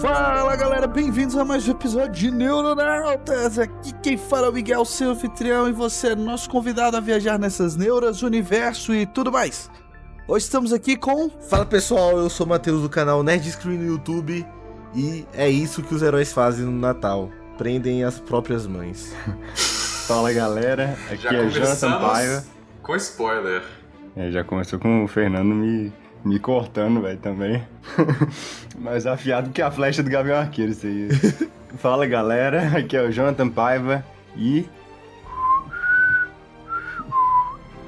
Fala galera, bem-vindos a mais um episódio de Neuronautas. Aqui quem fala é o Miguel, seu anfitrião, e você é nosso convidado a viajar nessas neuras, universo e tudo mais. Hoje estamos aqui com. Fala pessoal, eu sou o Matheus do canal Nerd Screen no YouTube e é isso que os heróis fazem no Natal: prendem as próprias mães. Fala galera, aqui Já é Jonathan Paiva. com spoiler. É, já começou com o Fernando me, me cortando, velho, também. Mais afiado que a flecha do Gavião Arqueiro, isso aí. Fala galera, aqui é o Jonathan Paiva e.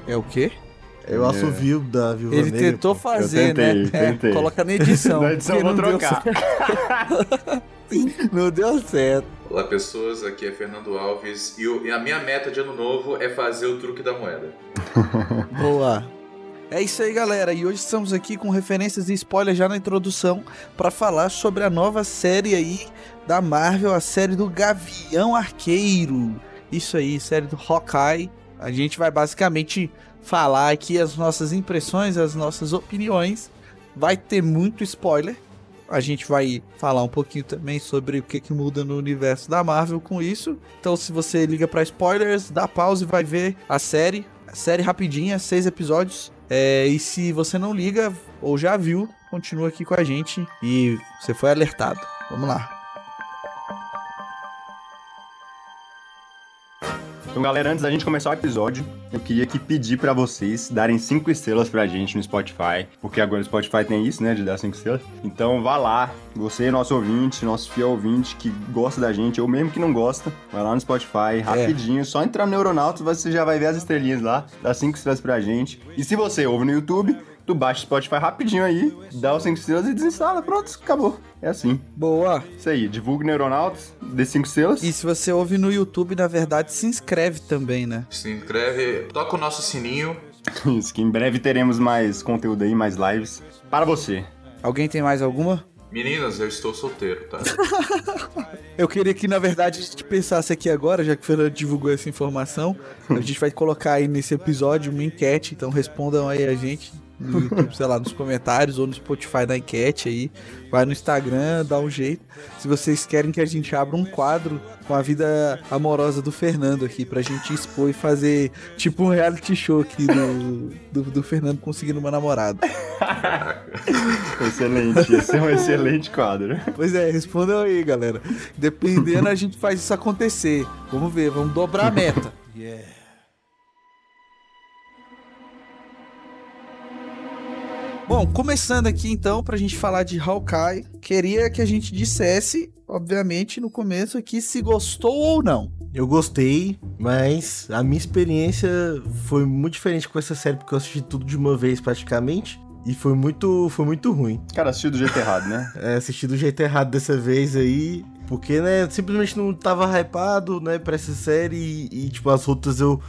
É o quê? É o assovio da Viúva Ele Negra, tentou pô. fazer, tentei, né? É, tentei. coloca na edição. Na edição eu vou não deu trocar. certo. não deu certo. Olá pessoas, aqui é Fernando Alves e, o- e a minha meta de ano novo é fazer o truque da moeda. Boa. É isso aí, galera. E hoje estamos aqui com referências e spoilers já na introdução para falar sobre a nova série aí da Marvel, a série do Gavião Arqueiro. Isso aí, série do Hawkeye. A gente vai basicamente falar aqui as nossas impressões, as nossas opiniões. Vai ter muito spoiler. A gente vai falar um pouquinho também sobre o que, que muda no universo da Marvel com isso. Então, se você liga para spoilers, dá pausa e vai ver a série. A série rapidinha, seis episódios. É, e se você não liga ou já viu, continua aqui com a gente e você foi alertado. Vamos lá. Então, galera, antes da gente começar o episódio, eu queria aqui pedir pra vocês darem cinco estrelas pra gente no Spotify, porque agora o Spotify tem isso, né, de dar cinco estrelas. Então, vá lá, você, nosso ouvinte, nosso fiel ouvinte que gosta da gente, ou mesmo que não gosta, vai lá no Spotify, rapidinho, só entrar no Neuronautas, você já vai ver as estrelinhas lá, dá cinco estrelas pra gente. E se você ouve no YouTube, tu baixa o Spotify rapidinho aí, dá os cinco estrelas e desinstala, pronto, acabou. É assim. Boa! Isso aí, divulga Neuronautas, dê cinco estrelas. E se você ouve no YouTube, na verdade, se inscreve também, né? Se inscreve, toca o nosso sininho. Isso, que em breve teremos mais conteúdo aí, mais lives para você. Alguém tem mais alguma? Meninas, eu estou solteiro, tá? Eu queria que, na verdade, a gente pensasse aqui agora, já que o Fernando divulgou essa informação, a gente vai colocar aí nesse episódio uma enquete, então respondam aí a gente no YouTube, sei lá, nos comentários ou no Spotify da enquete aí. Vai no Instagram, dá um jeito. Se vocês querem que a gente abra um quadro com a vida amorosa do Fernando aqui, pra gente expor e fazer tipo um reality show aqui do, do, do Fernando conseguindo uma namorada. Excelente, esse é um excelente quadro. Pois é, respondam aí, galera. Dependendo, a gente faz isso acontecer. Vamos ver, vamos dobrar a meta. Bom, começando aqui então, pra gente falar de Hawkeye, queria que a gente dissesse, obviamente, no começo aqui, se gostou ou não. Eu gostei, mas a minha experiência foi muito diferente com essa série, porque eu assisti tudo de uma vez praticamente. E foi muito, foi muito ruim. Cara, assistiu do jeito errado, né? É, assisti do jeito errado dessa vez aí, porque, né, simplesmente não tava hypado, né, pra essa série e, e, tipo, as outras eu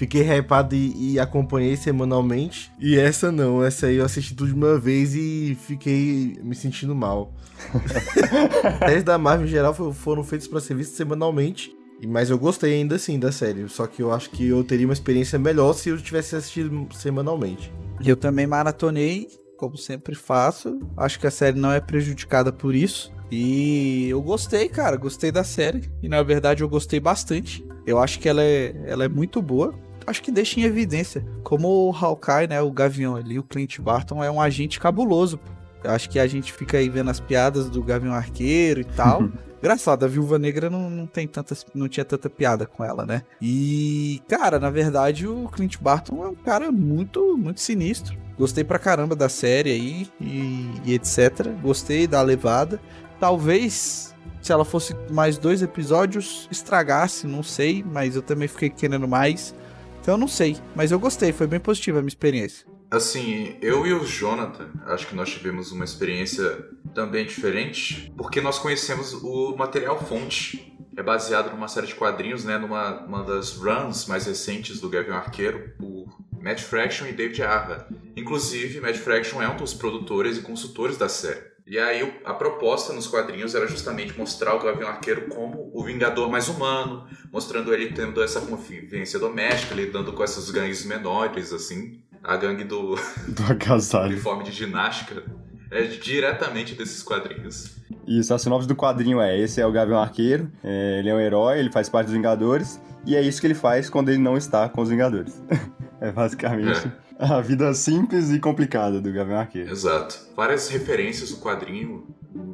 fiquei hypado e, e acompanhei semanalmente. E essa não, essa aí eu assisti tudo de uma vez e fiquei me sentindo mal. Séries da Marvel em geral fo- foram feitas pra ser vistas semanalmente. Mas eu gostei ainda assim da série. Só que eu acho que eu teria uma experiência melhor se eu tivesse assistido semanalmente. Eu também maratonei, como sempre faço. Acho que a série não é prejudicada por isso. E eu gostei, cara, gostei da série. E na verdade eu gostei bastante. Eu acho que ela é, ela é muito boa. Acho que deixa em evidência como o Hawkeye, né, o Gavião ali, o Clint Barton é um agente cabuloso. Eu acho que a gente fica aí vendo as piadas do Gavião Arqueiro e tal. Engraçado, a Viúva Negra não, não tem tantas, não tinha tanta piada com ela, né? E, cara, na verdade, o Clint Barton é um cara muito, muito sinistro. Gostei pra caramba da série aí e, e etc. Gostei da levada. Talvez, se ela fosse mais dois episódios, estragasse, não sei, mas eu também fiquei querendo mais. Então eu não sei, mas eu gostei, foi bem positiva a minha experiência. Assim, eu e o Jonathan, acho que nós tivemos uma experiência também diferente, porque nós conhecemos o material fonte. é baseado numa série de quadrinhos, né, numa uma das runs mais recentes do Gavião Arqueiro, por Matt Fraction e David Arra. Inclusive, Matt Fraction é um dos produtores e consultores da série. E aí a proposta nos quadrinhos era justamente mostrar o Gavião Arqueiro como o Vingador mais humano, mostrando ele tendo essa convivência doméstica, lidando com essas gangues menores, assim. A gangue do, Do agasalho. uniforme de ginástica é diretamente desses quadrinhos. Isso, a sinopse do quadrinho é: esse é o Gavião Arqueiro, é, ele é um herói, ele faz parte dos Vingadores, e é isso que ele faz quando ele não está com os Vingadores. é basicamente a vida simples e complicada do Gavião Arqueiro. Exato. Várias referências do quadrinho.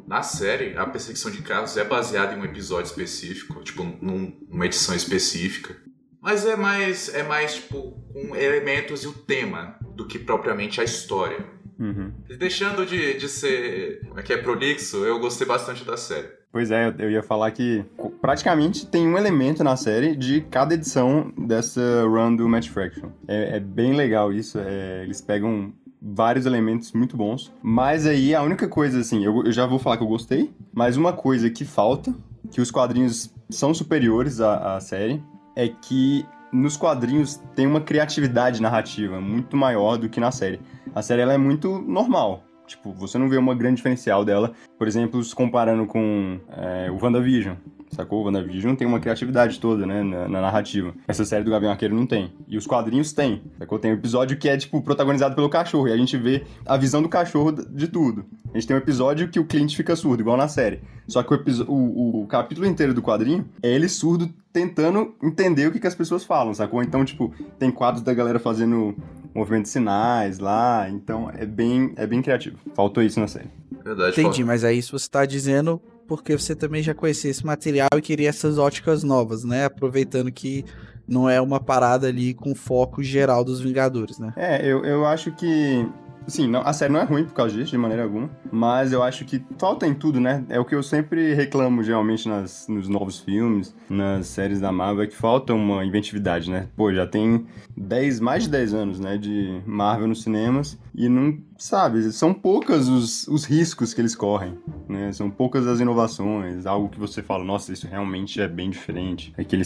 Na série, a perseguição de carros é baseada em um episódio específico, tipo, num- numa edição específica. Mas é mais, é mais tipo, com elementos e o tema do que propriamente a história. Uhum. Deixando de, de ser como é que é prolixo, eu gostei bastante da série. Pois é, eu- ia falar que praticamente tem um elemento na série de cada edição dessa run do Match Fraction. É, é bem legal isso, é, eles pegam vários elementos muito bons. Mas aí a única coisa, assim, eu, eu já vou falar que eu gostei, mas uma coisa que falta, que os quadrinhos são superiores à, à série, é que nos quadrinhos tem uma criatividade narrativa muito maior do que na série. A série ela é muito normal. Tipo, você não vê uma grande diferencial dela por exemplo, se comparando com é, o WandaVision, sacou? O WandaVision tem uma criatividade toda, né, na, na narrativa. Essa série do Gavião Arqueiro não tem. E os quadrinhos tem, sacou? Tem um episódio que é, tipo, protagonizado pelo cachorro, e a gente vê a visão do cachorro de tudo. A gente tem um episódio que o Clint fica surdo, igual na série. Só que o, o, o capítulo inteiro do quadrinho é ele surdo tentando entender o que, que as pessoas falam, sacou? Então, tipo, tem quadros da galera fazendo movimento de sinais lá, então é bem, é bem criativo. Faltou isso na série. Verdade. Entendi, mas aí isso você tá dizendo porque você também já conhecia esse material e queria essas óticas novas, né? Aproveitando que não é uma parada ali com foco geral dos Vingadores, né? É, eu, eu acho que. Sim, não, a série não é ruim por causa disso, de maneira alguma. Mas eu acho que falta em tudo, né? É o que eu sempre reclamo, geralmente, nas, nos novos filmes, nas séries da Marvel, é que falta uma inventividade, né? Pô, já tem 10, mais de 10 anos, né? De Marvel nos cinemas. E não. Sabe, são poucas os, os riscos que eles correm, né? São poucas as inovações, algo que você fala, nossa, isso realmente é bem diferente. É que.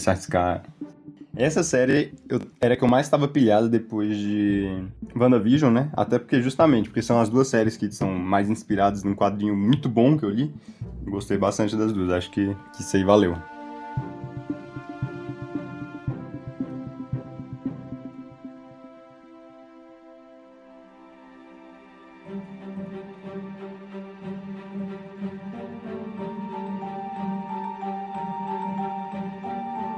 Essa série eu, era que eu mais estava pilhado depois de WandaVision, né? Até porque, justamente, porque são as duas séries que são mais inspiradas num quadrinho muito bom que eu li. Gostei bastante das duas, acho que, que isso aí valeu.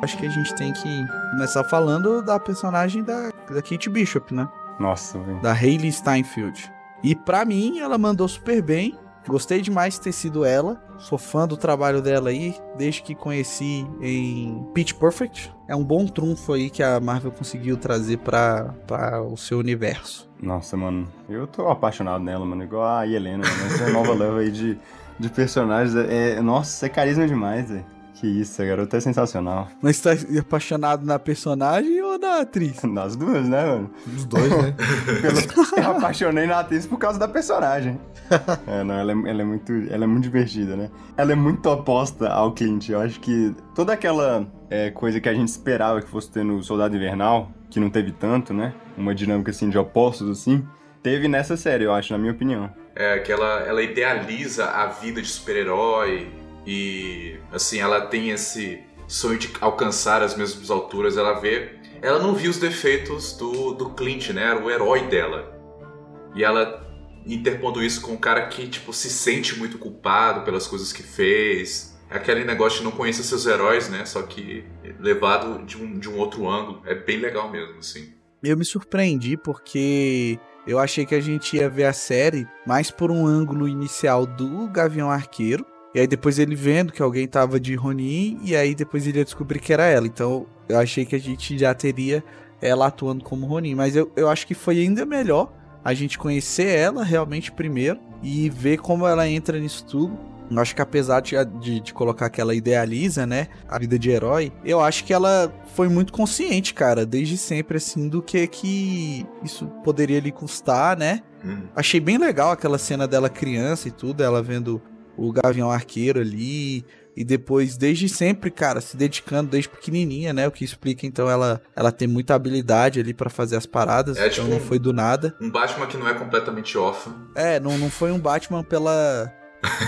Acho que a gente tem que começar falando da personagem da, da Kate Bishop, né? Nossa, velho. Da Hayley Steinfeld. E pra mim, ela mandou super bem. Gostei demais de ter sido ela. Sou fã do trabalho dela aí, desde que conheci em Pitch Perfect. É um bom trunfo aí que a Marvel conseguiu trazer pra, pra o seu universo. Nossa, mano. Eu tô apaixonado nela, mano. Igual a Helena, mano. Essa nova leva aí de, de personagens. É, nossa, é carisma demais, velho. Que isso, a garota é sensacional. Mas tá apaixonado na personagem ou na atriz? Nas duas, né, mano? Os dois, né? Pelo- eu apaixonei na atriz por causa da personagem. É, não, ela é, ela é muito, ela é muito divertida, né? Ela é muito oposta ao Clint. Eu acho que toda aquela é, coisa que a gente esperava que fosse ter no Soldado Invernal, que não teve tanto, né? Uma dinâmica assim de opostos assim, teve nessa série, eu acho, na minha opinião. É que ela, ela idealiza a vida de super-herói e assim, ela tem esse sonho de alcançar as mesmas alturas, ela vê, ela não viu os defeitos do, do Clint, né? Era o herói dela. E ela interpondo isso com um cara que tipo se sente muito culpado pelas coisas que fez. Aquele negócio de não conhecer seus heróis, né? Só que levado de um, de um outro ângulo. É bem legal mesmo, assim. Eu me surpreendi porque eu achei que a gente ia ver a série mais por um ângulo inicial do Gavião Arqueiro. E aí depois ele vendo que alguém tava de Ronin, e aí depois ele ia descobrir que era ela. Então eu achei que a gente já teria ela atuando como Ronin. Mas eu, eu acho que foi ainda melhor a gente conhecer ela realmente primeiro e ver como ela entra nisso tudo. Eu acho que apesar de, de, de colocar que ela idealiza, né, a vida de herói, eu acho que ela foi muito consciente, cara, desde sempre, assim, do que que isso poderia lhe custar, né? Hum. Achei bem legal aquela cena dela criança e tudo, ela vendo o Gavião Arqueiro ali, E depois, desde sempre, cara, se dedicando desde pequenininha, né? O que explica, então, ela, ela tem muita habilidade ali pra fazer as paradas. É, então tipo, não foi do nada. Um Batman que não é completamente órfão. É, não, não foi um Batman pela.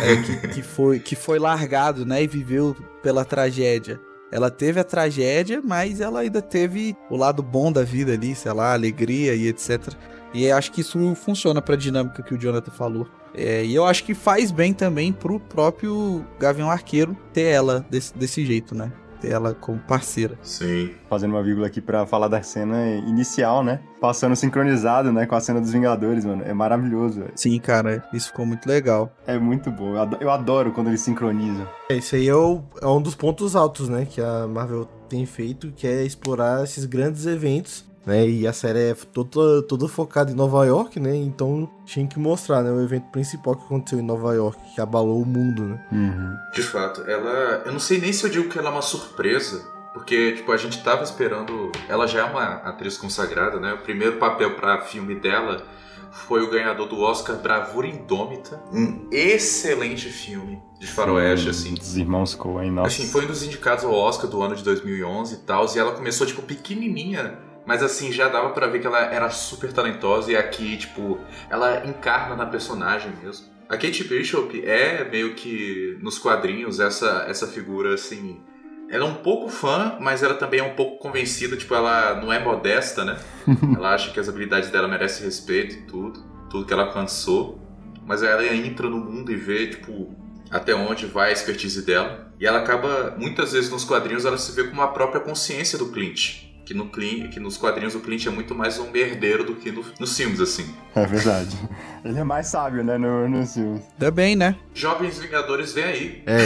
é, que, que foi, que foi largado, né? E viveu pela tragédia. Ela teve a tragédia, mas ela ainda teve o lado bom da vida ali, sei lá, alegria e etc. E acho que isso funciona pra dinâmica que o Jonathan falou. É, e eu acho que faz bem também pro próprio Gavião Arqueiro ter ela desse, desse jeito, né? Ter ela como parceira. Sim. Fazendo uma vírgula aqui pra falar da cena inicial, né? Passando sincronizado, né? Com a cena dos Vingadores, mano. É maravilhoso, velho. Sim, cara, isso ficou muito legal. É muito bom. Eu ado- Eu adoro quando eles sincronizam. É, Esse aí é, o- é um dos pontos altos, né? Que a Marvel tem feito, que é explorar esses grandes eventos, né? E a série é toda, toda focada em Nova York, né? Então tinha que mostrar, né? O evento principal que aconteceu em Nova York, que abalou o mundo, né? Uhum. De fato, ela. Eu não sei nem se eu digo que ela é uma surpresa. Porque, tipo, a gente tava esperando. Ela já é uma atriz consagrada, né? O primeiro papel pra filme dela foi o ganhador do Oscar Bravura Indômita. Um excelente filme de faroeste, assim. Dos irmãos Coen, nossa. Assim, foi um dos indicados ao Oscar do ano de 2011 e tal. E ela começou, tipo, pequenininha. Mas, assim, já dava pra ver que ela era super talentosa. E aqui, tipo, ela encarna na personagem mesmo. A Kate Bishop é meio que, nos quadrinhos, essa, essa figura, assim... Ela é um pouco fã, mas ela também é um pouco convencida. Tipo, ela não é modesta, né? ela acha que as habilidades dela merecem respeito e tudo. Tudo que ela alcançou. Mas ela entra no mundo e vê, tipo, até onde vai a expertise dela. E ela acaba, muitas vezes nos quadrinhos, ela se vê como a própria consciência do Clint. Que, no Clint, que nos quadrinhos o Clint é muito mais um merdeiro do que no- nos filmes, assim. É verdade. Ele é mais sábio, né, no, no filme. Ainda bem, né? Jovens Vingadores vem aí. É.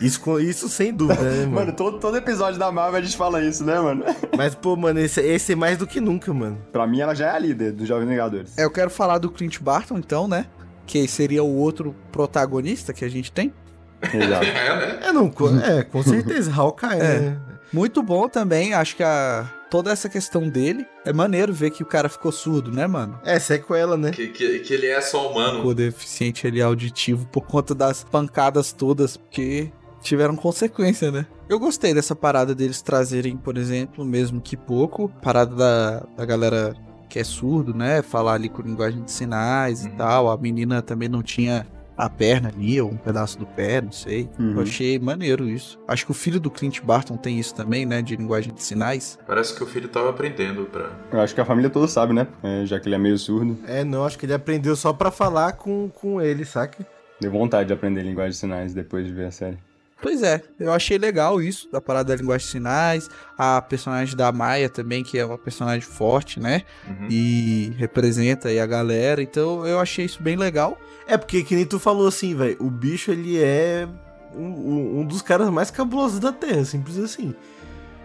Isso, com- isso sem dúvida, né, mano? Mano, todo, todo episódio da Marvel a gente fala isso, né, mano? Mas, pô, mano, esse, esse é mais do que nunca, mano. pra mim, ela já é a líder dos Jovens Vingadores. É, eu quero falar do Clint Barton, então, né? Que seria o outro protagonista que a gente tem. Exato. É, né? É, não, co- é, com certeza, Hawkeye, É. né? Muito bom também, acho que a toda essa questão dele é maneiro ver que o cara ficou surdo, né, mano? É, sequela, né? Que, que, que ele é só humano. Ficou deficiente ali auditivo por conta das pancadas todas, porque tiveram consequência, né? Eu gostei dessa parada deles trazerem, por exemplo, mesmo que pouco, parada da, da galera que é surdo, né? Falar ali com linguagem de sinais e Uhum. tal. A menina também não tinha a perna ali, ou um pedaço do pé, não sei. Uhum. Eu achei maneiro isso. Acho que o filho do Clint Barton tem isso também, né? De linguagem de sinais. Parece que o filho tava aprendendo pra. Eu acho que a família toda sabe, né? É, já que ele é meio surdo. É, não, acho que ele aprendeu só pra falar com, com ele, saca? Deu vontade de aprender linguagem de sinais depois de ver a série. Pois é, eu achei legal isso, da parada da linguagem de sinais. A personagem da Maia também, que é uma personagem forte, né? Uhum. E representa aí a galera. Então eu achei isso bem legal. É, porque que nem tu falou assim, velho, o bicho, ele é um, um- dos caras mais cabulosos da Terra, simples assim.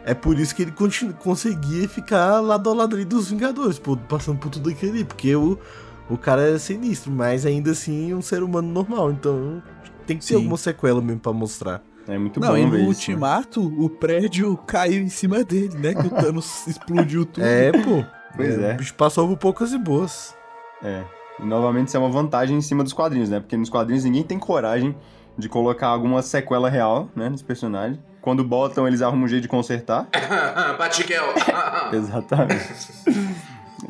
É por isso que ele conseguia ficar lado ao lado ali dos Vingadores, pô, passando por tudo aquilo ali, porque o, o cara é sinistro, mas ainda assim um ser humano normal, então tem que ter Sim. alguma sequela mesmo pra mostrar. É muito Não, bom e no isso, né? Ultimato, o prédio caiu em cima dele, né? Que o Thanos explodiu tudo. É, pô. Pois é. O bicho passou por poucas e boas. É. E novamente isso é uma vantagem em cima dos quadrinhos, né? Porque nos quadrinhos ninguém tem coragem de colocar alguma sequela real, né, nos personagens. Quando botam, eles arrumam um jeito de consertar. Batiguel! Exatamente.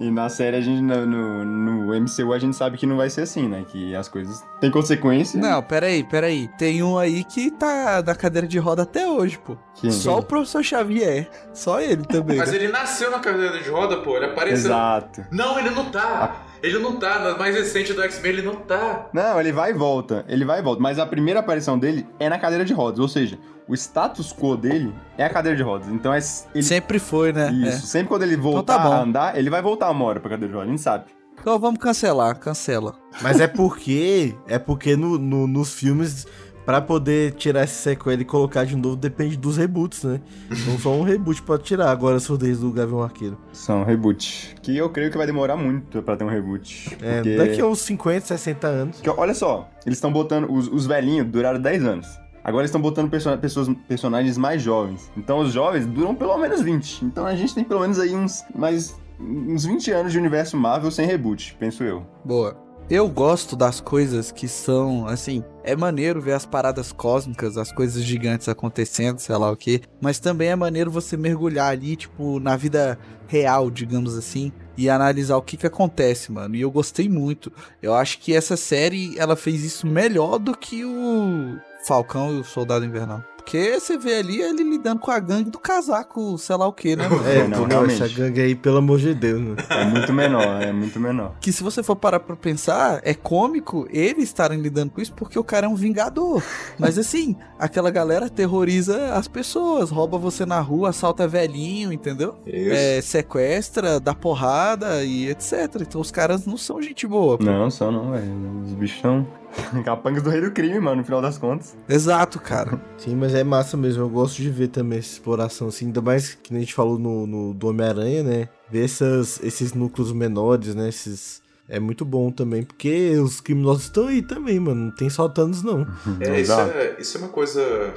E na série, a gente, no, no, MCU, a gente sabe que não vai ser assim, né? Que as coisas têm consequência. Não, peraí, peraí. Tem um aí que tá na cadeira de roda até hoje, pô. Quem? Só o professor Xavier. Só ele também. Mas né? ele nasceu na cadeira de roda, pô. Ele apareceu. Exato. Não, ele não tá. Ele não tá. Na mais recente do X-Men, ele não tá. Não, ele vai e volta. Ele vai e volta. Mas a primeira aparição dele é na cadeira de rodas. Ou seja, o status quo dele é a cadeira de rodas. Então é. Ele... Sempre foi, né? Isso. É. Sempre quando ele voltar tá bom. a andar, ele vai voltar uma hora pra cadeira de rodas. A gente sabe. Então vamos cancelar, cancela. Mas é porque. é porque no, no- nos filmes, pra poder tirar essa sequela e colocar de novo, depende dos reboots, né? Então só um reboot pode tirar agora a surdez do Gavião Arqueiro. São reboot. Que eu creio que vai demorar muito pra ter um reboot. É, porque... daqui a uns 50, 60 anos. Porque, olha só, eles estão botando. Os, os velhinhos duraram 10 anos. Agora estão botando perso- pessoas, personagens mais jovens. Então os jovens duram pelo menos 20. Então a gente tem pelo menos aí uns mais uns 20 anos de universo Marvel sem reboot, penso eu. Boa. Eu gosto das coisas que são, assim, é maneiro ver as paradas cósmicas, as coisas gigantes acontecendo, sei lá o que, mas também é maneiro você mergulhar ali, tipo, na vida real, digamos assim, e analisar o que que acontece, mano. E eu gostei muito. Eu acho que essa série, ela fez isso melhor do que o Falcão e o Soldado Invernal. Porque você vê ali ele lidando com a gangue do casaco, sei lá o que, né, mano? É, não, não, realmente. essa gangue aí, pelo amor de Deus, mano. É muito menor, é muito menor. Que se você for parar pra pensar, é cômico eles estarem lidando com isso porque o cara é um vingador. Mas assim, aquela galera terroriza as pessoas, rouba você na rua, assalta velhinho, entendeu? Isso. É, sequestra, dá porrada e etc. Então os caras não são gente boa. pô. Não, só não, velho. Os bichos são capangas do rei do crime, mano, no final das contas. Exato, cara. Sim, mas é massa mesmo. Eu gosto de ver também essa exploração, assim. Ainda mais que nem a gente falou no, no do Homem-Aranha, né? Ver essas, esses núcleos menores, né? Esses. É muito bom também, porque os criminosos estão aí também, mano. Não tem só Thanos, não. É, isso é, isso é uma coisa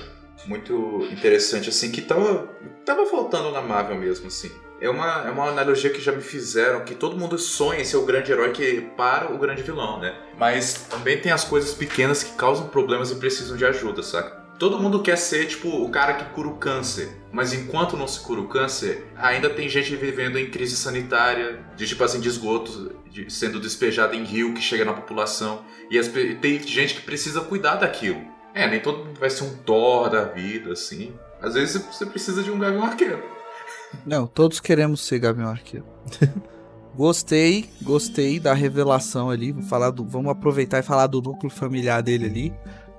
muito interessante, assim, que tava, tava faltando na Marvel mesmo, assim. É uma, é uma analogia que já me fizeram, que todo mundo sonha em ser o grande herói que para o grande vilão, né? Mas também tem as coisas pequenas que causam problemas e precisam de ajuda, saca? Todo mundo quer ser, tipo, o cara que cura o câncer. Mas enquanto não se cura o câncer, ainda tem gente vivendo em crise sanitária, de tipo assim, de esgoto, de- sendo despejado em rio que chega na população. E as tem gente que precisa cuidar daquilo. É, nem todo mundo vai ser um Thor da vida, assim. Às vezes você precisa de um Gavião Arqueiro. Não, todos queremos ser Gavião Arqueiro. gostei, gostei da revelação ali. Vou falar do, vamos aproveitar e falar do núcleo familiar dele ali.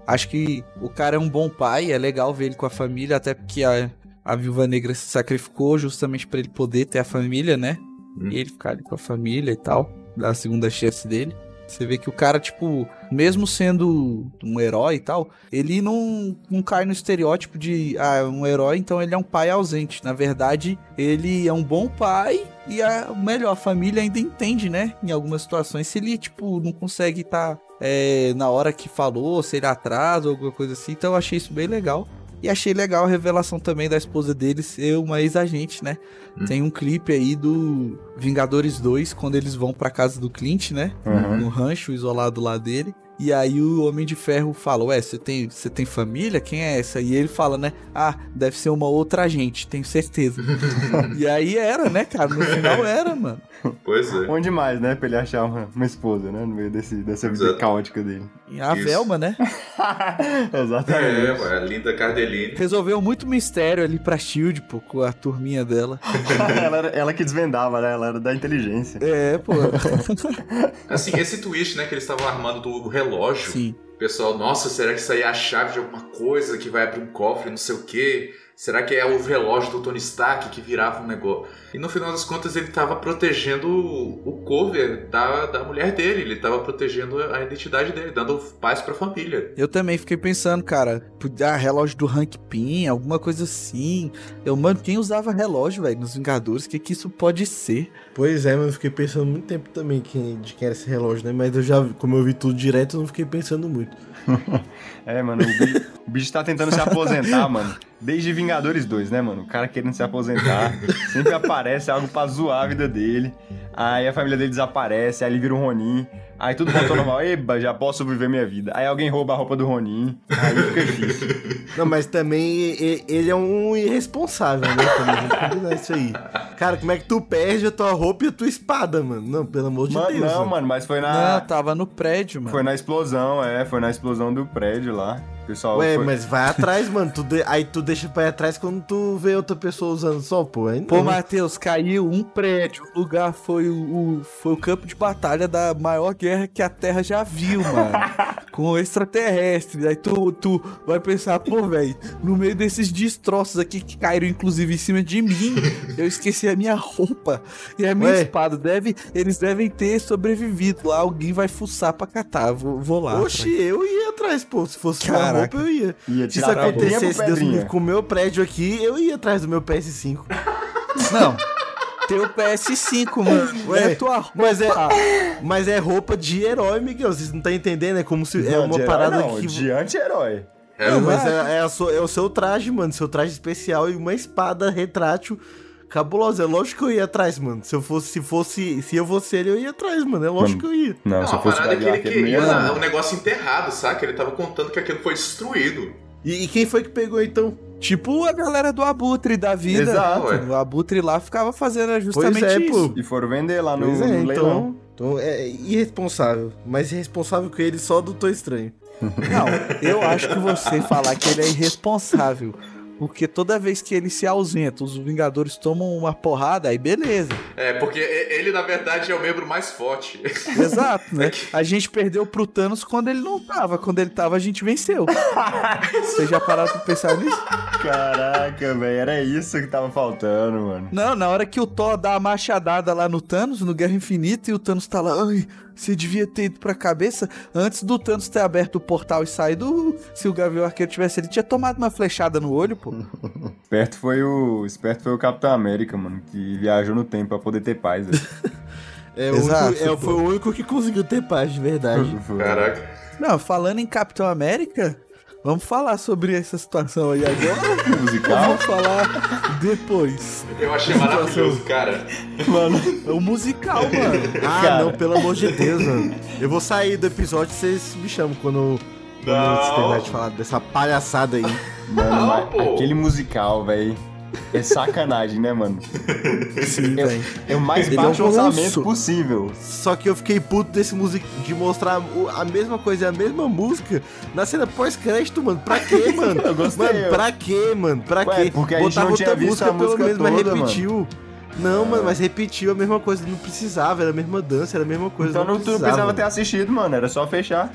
Acho que o cara é um bom pai, é legal ver ele com a família, até porque a, a Viúva Negra se sacrificou justamente pra ele poder ter a família, né? Hum. E ele ficar ali com a família e tal, dar a segunda chance dele. Você vê que o cara, tipo, mesmo sendo um herói e tal, ele não, não cai no estereótipo de, ah, um herói, então ele é um pai ausente. Na verdade, ele é um bom pai e a melhor, a família ainda entende, né? Em algumas situações, se ele, tipo, não consegue estar na hora que falou, se ele atrasa ou alguma coisa assim. Então eu achei isso bem legal. E achei legal a revelação também da esposa dele ser uma ex-agente, né? Hum. Tem um clipe aí do Vingadores 2, quando eles vão pra casa do Clint, né? Uhum. No rancho isolado lá dele. E aí o Homem de Ferro fala, ué, você tem, você tem família? Quem é essa? E ele fala, né? Ah, deve ser uma outra agente, tenho certeza. e aí era, né, cara? No final era, mano. Pois é. Onde mais, né? Pra ele achar uma, uma esposa, né? No meio desse, dessa vida Exato. caótica dele. E a Isso. Velma, né? É, Exatamente. a Linda Cardellini. Resolveu muito mistério ali pra Shield, pô, com a turminha dela. ela, era- ela que desvendava, né? Ela era da inteligência. É, pô. Assim, esse twist, né, que eles estavam armando do relógio. Sim. O pessoal, nossa, será que isso aí é a chave de alguma coisa que vai abrir um cofre, não sei o quê? Será que é o relógio do Tony Stark que virava um negócio? E no final das contas ele tava protegendo o cover da, da mulher dele, ele tava protegendo a identidade dele, dando paz pra família. Eu também fiquei pensando, cara, ah, relógio do Hank Pym, alguma coisa assim. Eu, mano, quem usava relógio, velho, nos Vingadores? O que que isso pode ser? Pois é, mas eu fiquei pensando muito tempo também quem, de quem era esse relógio, né? Mas eu já, como eu vi tudo direto, eu não fiquei pensando muito. É, mano, o bicho, o bicho tá tentando se aposentar, mano. Desde Vingadores 2, né, mano? O cara querendo se aposentar. Sempre aparece algo pra zoar a vida dele. Aí a família dele desaparece, aí ele vira um Ronin. Aí tudo volta ao normal. Eba, já posso viver minha vida. Aí alguém rouba a roupa do Ronin. Aí fica difícil. Não, mas também ele é um irresponsável, né? Também, vamos combinar isso aí. Cara, como é que tu perde a tua roupa e a tua espada, mano? Não, pelo amor de Mano, Deus. não, mano, mas foi na. Não, tava no prédio, mano. Foi na explosão, é. Foi na explosão do prédio lá. Pessoal. Ué, foi- mas vai atrás, mano. Tu de- Aí tu deixa pra ir atrás quando tu vê outra pessoa usando só, pô. Aí Pô, não. Matheus, caiu um prédio. O lugar foi o, o- foi o campo de batalha da maior guerra que a Terra já viu, mano. com extraterrestres. Aí tu, tu vai pensar, pô, velho, no meio desses destroços aqui que caíram, inclusive, em cima de mim, eu esqueci a minha roupa e a minha Ué. espada. Deve, eles devem ter sobrevivido lá. Alguém vai fuçar pra catar. Vou, vou lá. Oxi, eu ia atrás, pô. Se fosse uma Caraca. roupa, eu ia. Ia Se isso acontecesse, Deus me com o meu prédio aqui, eu ia atrás do meu PS5. Não. Teu PS5, mano. Ué, é tua roupa. Mas é, mas é roupa de herói, Miguel. Vocês não estão entendendo? É como se. É Não, uma de herói parada não, que. De anti-herói. É, mas é, é a sua- é o seu traje, mano. Seu traje especial e uma espada retrátil cabulosa. É lógico que eu ia atrás, mano. Se eu fosse, se fosse, se eu fosse ele, eu ia atrás, mano. É lógico que eu ia. Não, Não, se eu a fosse o parada é que ele queria não. o negócio enterrado, saca? Ele tava contando que aquilo foi destruído. E, e quem foi que pegou então? Tipo a galera do Abutre da vida. Exato. Ué. O Abutre lá ficava fazendo Pois justamente é, isso. pô. E foram vender lá no, Pois é, no leilão. então, então é irresponsável. Mas irresponsável que ele só do Tô Estranho. Não, eu acho que você falar que ele é irresponsável. Porque toda vez que ele se ausenta, os Vingadores tomam uma porrada, aí beleza. É, porque ele, na verdade, é o membro mais forte. Exato, né? A gente perdeu pro Thanos quando ele não tava. Quando ele tava, a gente venceu. Vocês já pararam pra pensar nisso? Caraca, velho, era isso que tava faltando, mano. Não, na hora que o Thor dá a machadada lá no Thanos, no Guerra Infinita, e o Thanos tá lá, ai, você devia ter ido pra cabeça antes do Thanos ter aberto o portal e saído. Se o Gavião Arqueiro tivesse, ele tinha tomado uma flechada no olho, pô. Esperto foi o, esperto foi o Capitão América, mano, que viajou no tempo pra poder ter paz. É, o Exato, único- é, foi o único que conseguiu ter paz de verdade. Caraca. Não, falando em Capitão América, vamos falar sobre essa situação aí agora. musical? vamos falar depois. Eu achei maravilhoso, cara. Mano, É o musical, mano. Ah, Cara. não, pelo amor de Deus, mano. Eu vou sair do episódio e vocês me chamam quando, eu terminar de falar dessa palhaçada aí. mano, Não, mas pô. aquele musical, velho. É sacanagem, né, mano? Sim, Eu- velho. É o mais Ele baixo é um orçamento possível. Só que eu fiquei puto desse música de mostrar a mesma coisa, a mesma música na cena pós-crédito, mano. Pra quê, mano? Eu gostei, Mano, eu- pra quê, mano? Pra Ué, quê? porque a gente não tinha visto a pelo música menos, mas toda, repetiu. Não, mano, mas repetiu a mesma coisa, não precisava, era a mesma dança, era a mesma coisa. Então não não, tu não precisava. ter assistido, mano. Era só fechar.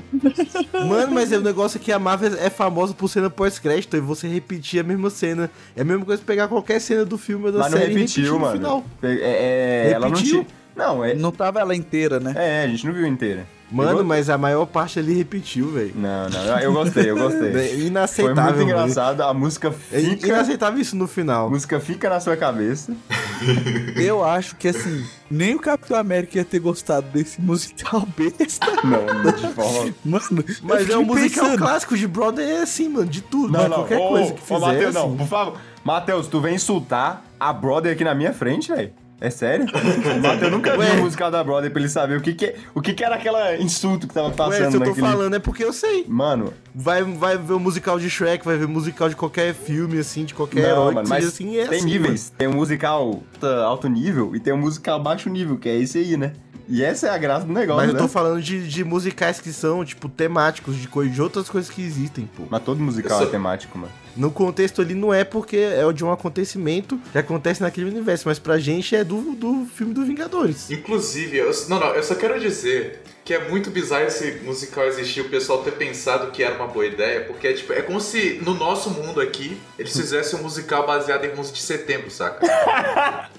Mano, mas é um negócio que a Marvel é famosa por cena pós-crédito e você repetir a mesma cena. É a mesma coisa que pegar qualquer cena do filme ou da Mas não série e repetiu, repetir no mano. final. É, é, ela não Repetiu? tinha. Não, é. Não tava ela inteira, né? É, a gente não viu inteira. Mano, mas a maior parte ali repetiu, velho. Não, não, eu- gostei, eu É gostei. inaceitável. Foi muito mano. engraçado, a música É fica. inaceitável isso no A final. música fica na sua cabeça. Eu acho que assim, nem o Capitão América ia ter gostado desse musical besta. Não, não de forma. Mano, Mas é um musical pensando, clássico de brother, é assim, mano, de tudo. Não, mano, não, qualquer ô, coisa que ô, fizer. Matheus, assim. não, por favor. Matheus, tu vem insultar a brother aqui na minha frente, velho? É sério? O Matheus nunca Ué. o musical da brother pra ele saber o que que, o que que era aquela insulto que tava Ué, passando se eu tô naquele... falando é porque eu sei. Mano, Vai, vai ver o musical de Shrek, vai ver musical de qualquer filme, assim, de qualquer não, herói. mano, mas assim, é tem assim, níveis. Tem um musical alto nível e tem um musical baixo nível, que é esse aí, né? E essa é a graça do negócio, Mas eu né? tô falando de, de musicais que são, tipo, temáticos, de, coi- de outras coisas que existem, pô. Mas todo musical Eu sou- é temático, mano. No contexto ali não é porque é o de um acontecimento que acontece naquele universo, mas pra gente é do, do filme do Vingadores. Inclusive, eu, não, não, eu só quero dizer que é muito bizarro esse musical existir, o pessoal ter pensado que era uma boa ideia, porque é, tipo, é como se no nosso mundo aqui eles fizessem um musical baseado em 11 de setembro, saca?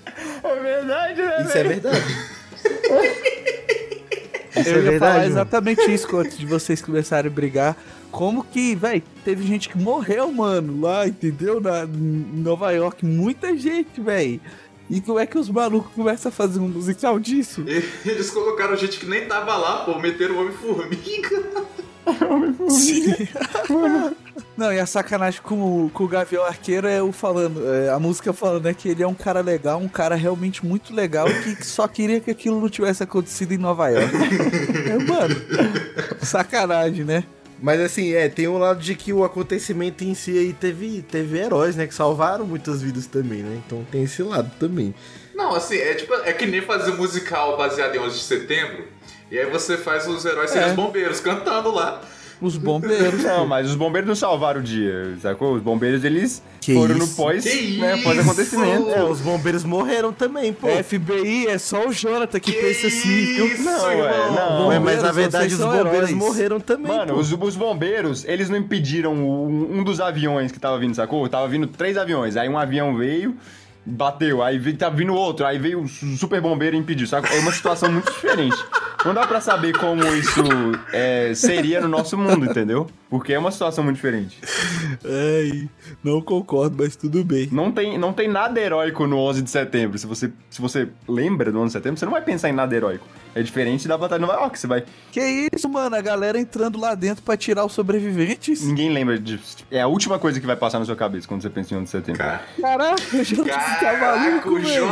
É verdade, né? Isso é verdade. Isso Eu é ia verdade, falar mano. exatamente isso antes de vocês começarem a brigar. Como que, velho, teve gente que morreu, mano, lá, entendeu? Na, em Nova York, muita gente, velho. E como é que os malucos começam a fazer um musical disso? E eles colocaram gente que nem tava lá, pô, meteram o Homem-Formiga. Não, e a sacanagem com, o- com o Gavião Arqueiro é o falando, é, a música falando né, que ele é um cara legal, um cara realmente muito legal que, que só queria que aquilo não tivesse acontecido em Nova York. é, mano, sacanagem, né? Mas assim, é, tem um lado de que o acontecimento em si aí teve, teve heróis, né? Que salvaram muitas vidas também, né? Então tem esse lado também. Não, assim, é tipo, é que nem fazer musical baseado em 11 de setembro, e aí você faz os heróis serem É. os bombeiros cantando lá. Os bombeiros. Não, mas os bombeiros não salvaram o dia, sacou? Os bombeiros, eles Que foram isso? no pós, Que né, isso? pós-acontecimento. É, os bombeiros morreram também, pô. FBI é só o Jonathan que, Que pensa assim, Não, ué, não. Ué, mas na verdade os bombeiros heróis. morreram também, Mano, pô. os, os bombeiros, eles não impediram um, um dos aviões que tava vindo, sacou? Tava vindo três aviões, aí um avião veio, bateu, aí tava vindo outro, aí veio o su- super bombeiro e impediu, sacou? É uma situação muito diferente. Não dá pra saber como isso é, seria no nosso mundo, entendeu? Porque é uma situação muito diferente. Ai, não concordo, mas tudo bem. Não tem, não tem nada heróico no 11 de setembro. Se você, se você lembra do 11 de setembro, você não vai pensar em nada heróico. É diferente da Batalha de Nova York, você vai... Que isso, mano? A galera entrando lá dentro pra tirar os sobreviventes. Ninguém lembra disso. É a última coisa que vai passar na sua cabeça quando você pensa em 11 de setembro. Cara, Caraca, já tá caraca, maluco, o velho.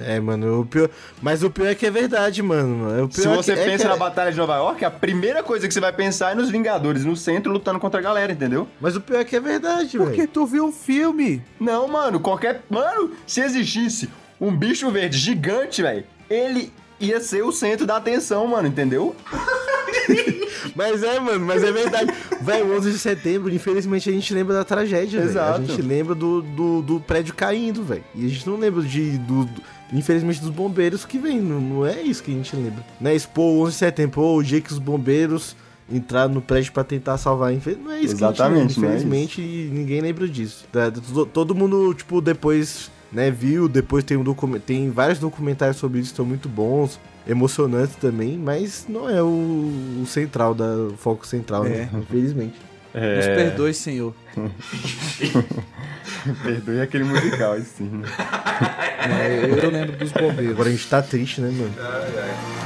É, mano, o pior. Mas o pior é que é verdade, mano. O pior Se é você que- é pensa que- na Batalha de Nova York, a primeira coisa que você vai pensar é nos Vingadores, no centro, lutando contra a galera, entendeu? Mas o pior é que é verdade, Porque velho. tu viu um filme. Não, mano, qualquer. Mano, se existisse um bicho verde gigante, velho, ele ia ser o centro da atenção, mano, entendeu? Mas é, mano, mas é verdade. Velho, 11 de setembro, infelizmente a gente lembra da tragédia, velho. A gente lembra do, do, do prédio caindo, velho. E a gente não lembra de, do, do- infelizmente, dos bombeiros que vem. Não, não é isso que a gente lembra. Não é expor o 11 de setembro, pô, o dia que os bombeiros entraram no prédio pra tentar salvar. Não é isso Exatamente, que a é gente lembra. Infelizmente, ninguém lembra disso. Todo- mundo, tipo, depois, né, viu. Depois tem, um tem vários documentários sobre isso que estão muito bons. Emocionantes também, mas não é o, o central, da, o foco central, né? Infelizmente. Nos perdoe, senhor. Perdoe aquele musical, aí sim. né? É, eu lembro dos bombeiros. Agora a gente tá triste, né, mano? Queria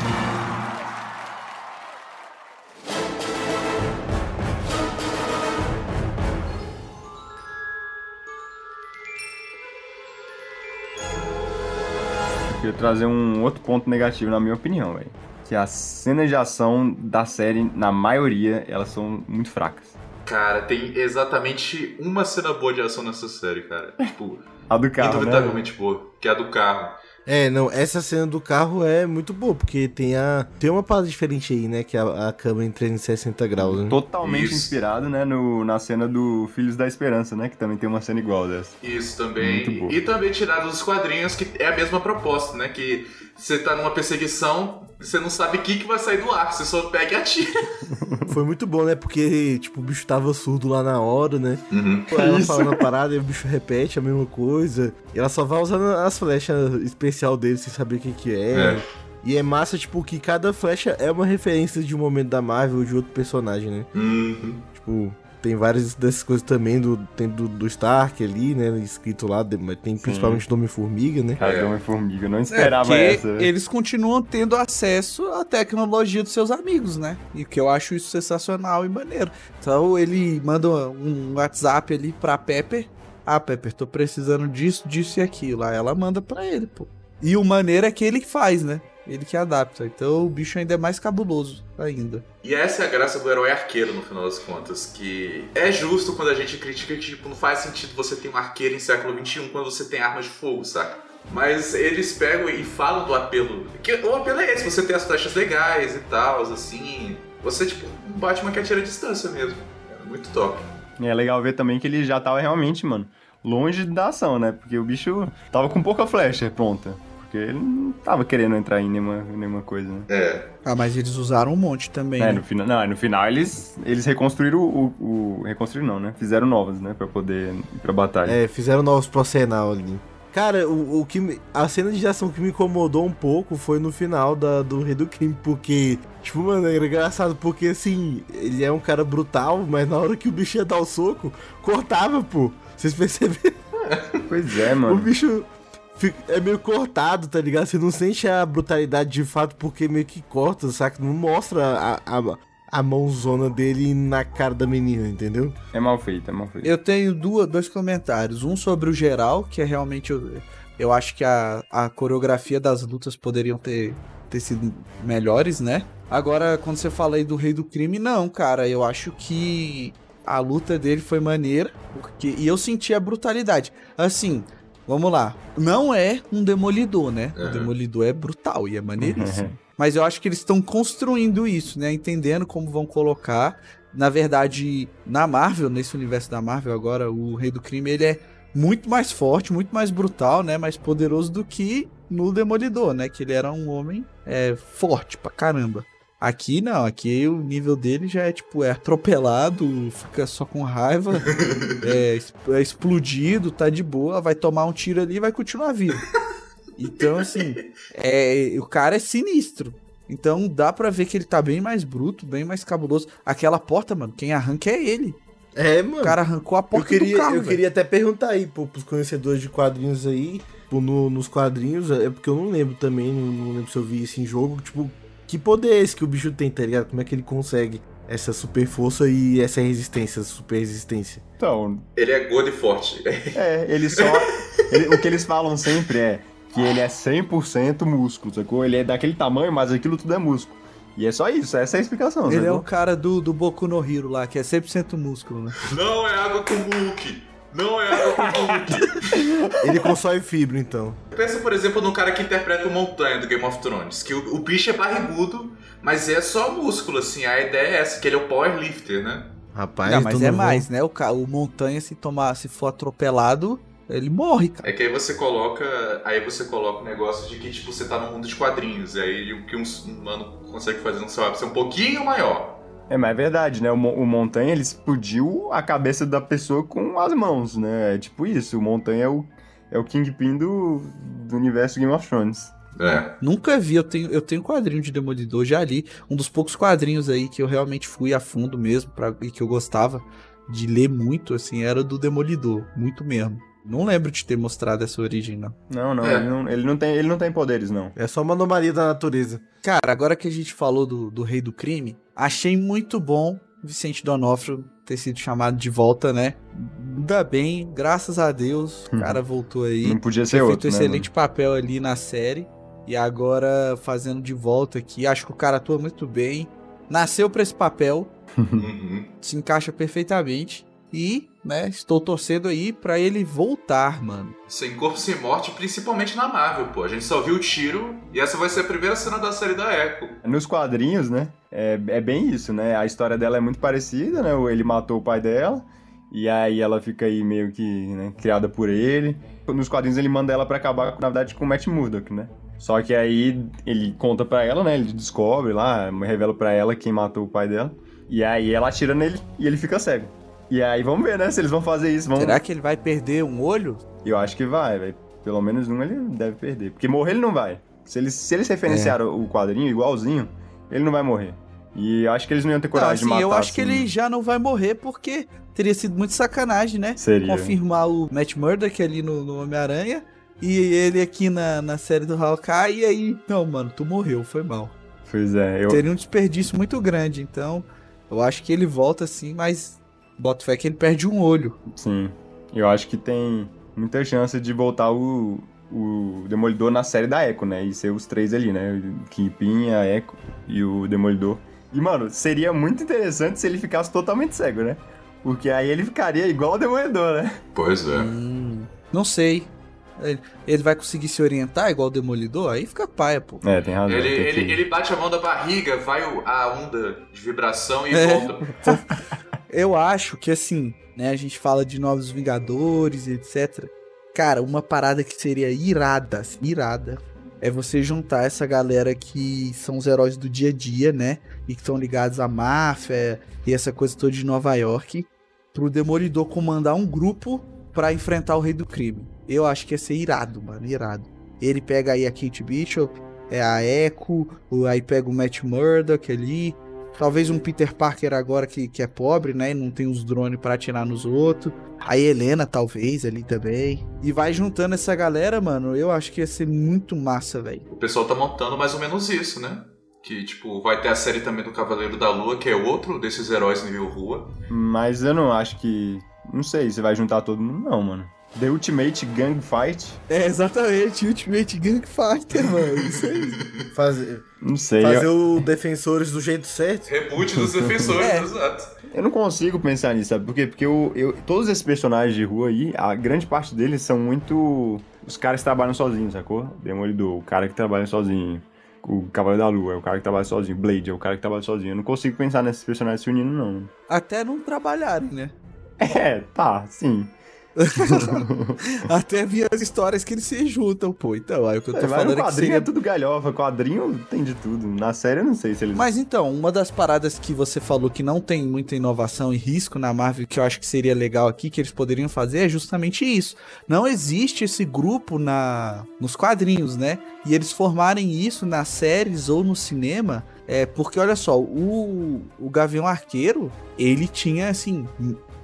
trazer um outro ponto negativo, na minha opinião, velho. Que as cenas de ação da série, na maioria, elas são muito fracas. Cara, tem exatamente uma cena boa de ação nessa série, cara. Tipo, A do carro, né? indubitavelmente boa, que é a do carro. É, não, essa cena do carro é muito boa, porque tem a. Tem uma parada diferente aí, né? Que é a, a câmera em 360 graus, né? Totalmente Isso. inspirado, né, no, na cena do Filhos da Esperança, né? Que também tem uma cena igual dessa. Isso Muito também. boa. E também tirado dos quadrinhos, que é a mesma proposta, né? Que você tá numa perseguição, você não sabe o que, que vai sair do ar, você só pega e atira. Foi muito bom, né? Porque, tipo, o bicho tava surdo lá na hora, né? Uhum. Ela isso? falando a parada e o bicho repete a mesma coisa. E ela só vai usando as flechas especial dele sem saber o que que é. É. E é massa, tipo, que cada flecha é uma referência de um momento da Marvel ou de outro personagem, né? Uhum. Tipo, tem várias dessas coisas também do, tem do, do Stark ali, né? Escrito lá, mas tem principalmente do Homem-Formiga, né? Cara, É. deu uma formiga, eu não É, esperava porque essa. eles continuam tendo acesso à tecnologia dos seus amigos, né? E que eu acho isso sensacional e maneiro. Então ele manda um WhatsApp ali pra Pepper. Ah, Pepper, tô precisando disso, disso e aquilo. Aí ela manda pra ele, pô. E o maneiro é que ele que faz, né? Ele que adapta. Então o bicho ainda é mais cabuloso ainda. E essa é a graça do herói arqueiro, no final das contas. Que é justo quando a gente critica que, tipo, não faz sentido você ter um arqueiro em século XXI quando você tem armas de fogo, saca? Mas eles pegam e falam do apelo. Que o apelo é esse, você tem as flechas legais e tal, assim. Você, tipo, um Batman que atira a distância mesmo. É muito top. E é legal ver também que ele já tava realmente, mano, longe da ação, né? Porque o bicho tava com pouca flecha pronta. Porque ele não tava querendo entrar em nenhuma, nenhuma coisa, né? É. Ah, mas eles usaram um monte também. É, né? no final, não, no final eles, eles reconstruíram o, o. Reconstruíram não, né? Fizeram novas, né? Pra poder ir pra batalha. É, fizeram novos procenal ali. Cara, o, o que me- a cena de ação que me incomodou um pouco foi no final da, do Rei do Crime, porque, tipo, mano, era engraçado, porque assim, ele é um cara brutal, mas na hora que o bicho ia dar o soco, cortava, pô. Vocês perceberam? Pois é, O mano. bicho fi- é meio cortado, tá ligado? Você não sente a brutalidade de fato porque meio que corta, saca? Não mostra a, a, a mãozona dele na cara da menina, entendeu? É mal feito, é mal feito. Eu tenho duas, dois comentários. Um sobre o geral, que é realmente. Eu, eu acho que a, a coreografia das lutas poderiam ter, ter sido melhores, né? Agora, quando você fala aí do Rei do Crime, não, cara. Eu acho que a luta dele foi maneira. Porque, e eu senti a brutalidade. Assim, vamos lá. Não é um demolidor, né? O Uhum. demolidor é brutal e é maneiríssimo. Mas eu acho que eles estão construindo isso, né? Entendendo como vão colocar. Na verdade, na Marvel, nesse universo da Marvel agora, o Rei do Crime, ele é muito mais forte, muito mais brutal, né? Mais poderoso do que no Demolidor, né? Que ele era um homem é, forte pra caramba. Aqui não, aqui o nível dele já é tipo, é atropelado, fica só com raiva, é, é explodido, tá de boa, vai tomar um tiro ali e vai continuar vivo. Então, assim, é, o cara é sinistro. Então dá pra ver que ele tá bem mais bruto, bem mais cabuloso. Aquela porta, mano, quem arranca é ele. É, mano. O cara arrancou a eu porta queria, do carro, eu velho. queria até perguntar aí pô, pros conhecedores de quadrinhos aí, pô, no- nos quadrinhos, é porque eu não lembro também, não, não lembro se eu vi isso em jogo, tipo, que poder é esse que o bicho tem, tá ligado? Como é que ele consegue essa super força e essa resistência, super resistência? Então, Ele é gordo e forte. é, ele só. ele- o que eles falam sempre é que ele é 100% músculo, sacou? Ele é daquele tamanho, mas aquilo tudo é músculo. E é só isso, essa é a explicação, Ele é o cara do, do Boku no Hero lá, que é 100% músculo, né? Não é água com Hulk. Não é água com Hulk. Ele consome fibra, então. Pensa, por exemplo, no cara que interpreta o Montanha do Game of Thrones. Que o, o bicho é barrigudo, mas é só músculo, assim. A ideia é essa, que ele é o powerlifter, né? Rapaz, Não, mas é não vou- mais, né? O, o Montanha, se tomar, se for atropelado, ele morre, cara. É que aí você coloca. Aí você coloca o negócio de que, tipo, você tá no mundo de quadrinhos. E aí o que um humano consegue fazer no seu ápice é um pouquinho maior. É, mas é verdade, né? O, o Montanha, ele explodiu a cabeça da pessoa com as mãos, né? É tipo isso, o Montanha é o, é o Kingpin do, do universo Game of Thrones. É. Nunca vi, eu tenho, eu tenho quadrinho de Demolidor, já li. Um dos poucos quadrinhos aí que eu realmente fui a fundo mesmo pra, e que eu gostava de ler muito, assim, era do Demolidor. Muito mesmo. Não lembro de ter mostrado essa origem, não. Não, não, É. ele não, ele não tem, ele não tem poderes, não. É só uma anomalia da natureza. Cara, agora que a gente falou do, do Rei do Crime, achei muito bom Vicente Donofrio ter sido chamado de volta, né? Ainda bem, graças a Deus, o cara voltou aí. Não podia ser Tinha feito outro, um né? excelente papel ali na série. E agora fazendo de volta aqui. Acho que o cara atua muito bem. Nasceu pra esse papel. Uhum. Se encaixa perfeitamente. E, né, estou torcendo aí pra ele voltar, mano. Sem corpo, sem morte, principalmente na Marvel, pô. A gente só viu o tiro e essa vai ser a primeira cena da série da Echo. Nos quadrinhos, né? É, é bem isso, né? A história dela é muito parecida, né? Ele matou o pai dela. E aí ela fica aí meio que né, criada por ele. Nos quadrinhos ele manda ela pra acabar, na verdade, com o Matt Murdock, né? Só que aí ele conta pra ela, né? Ele descobre lá, revela pra ela quem matou o pai dela. E aí ela atira nele e ele fica cego. E aí vamos ver, né? Se eles vão fazer isso. Vamos... Será que ele vai perder um olho? Eu acho que vai, velho. Pelo menos um ele deve perder. Porque morrer ele não vai. Se eles, se eles referenciaram o quadrinho igualzinho, ele não vai morrer. E eu acho que eles não iam ter Não, coragem assim, de matar. eu acho que assim. ele já não vai morrer porque teria sido muito sacanagem, né? Seria. Confirmar o Matt Murdock ali no, no Homem-Aranha e ele aqui na, na série do Hawkeye. E aí, não, mano, tu morreu, foi mal. Pois é, eu, Teria um desperdício muito grande. Então, eu acho que ele volta assim, mas bota fé que ele perde um olho. sim. Eu acho que tem muita chance de voltar o, o Demolidor na série da Echo, né? E ser os três ali, né? O Kingpin, a Echo e o Demolidor. E, mano, seria muito interessante se ele ficasse totalmente cego, né? Porque aí ele ficaria igual o Demolidor, né? Pois é. Hum, não sei. Ele, ele vai conseguir se orientar igual o Demolidor? Aí fica paia, pô. É, tem razão. Ele, tem que- ele, ele bate a mão da barriga, vai a onda de vibração e É. volta. Eu acho que assim, né, a gente fala de Novos Vingadores e etc. Cara, uma parada que seria irada, assim, irada, é você juntar essa galera que são os heróis do dia a dia, né? E que estão ligados à máfia e essa coisa toda de Nova York, pro Demolidor comandar um grupo pra enfrentar o Rei do Crime. Eu acho que ia ser irado, mano, irado. Ele pega aí a Kate Bishop, é a Echo, aí pega o Matt Murdock ali, Talvez um Peter Parker agora que, que é pobre, né? E não tem os drones pra atirar nos outros. A Helena, talvez, ali também. E vai juntando essa galera, mano. Eu acho que ia ser muito massa, velho. O pessoal tá montando mais ou menos isso, né? Que, tipo, vai ter a série também do Cavaleiro da Lua, que é outro desses heróis nível rua. Mas eu não acho que. Não sei se vai juntar todo mundo, não, mano. The Ultimate Gang Fight? É, exatamente. Ultimate Gang Fighter, mano. Isso aí. Fazer, Não sei. fazer Eu, o Defensores do jeito certo. Reboot dos defensores, É. exato. eu não consigo pensar nisso, sabe por quê? Porque eu, eu- todos esses personagens de rua aí, a grande parte deles são muito. Os caras que trabalham sozinhos, sacou? Demolidor, o cara que trabalha sozinho. O Cavaleiro da Lua é o cara que trabalha sozinho. Blade é o cara que trabalha sozinho. Eu não consigo pensar nesses personagens se unindo, não. Até não trabalharem, né? É, tá, sim. Até vi as histórias que eles se juntam, pô. Então, aí o que eu tô É, mas falando no é que quadrinho seria é tudo galhofa. Quadrinho tem de tudo. Na série eu não sei se eles. Mas então, uma das paradas que você falou que não tem muita inovação e risco na Marvel, que eu acho que seria legal aqui, que eles poderiam fazer, é justamente isso. Não existe esse grupo na nos quadrinhos, né? E eles formarem isso nas séries ou no cinema, é porque olha só, o, o Gavião Arqueiro, ele tinha assim,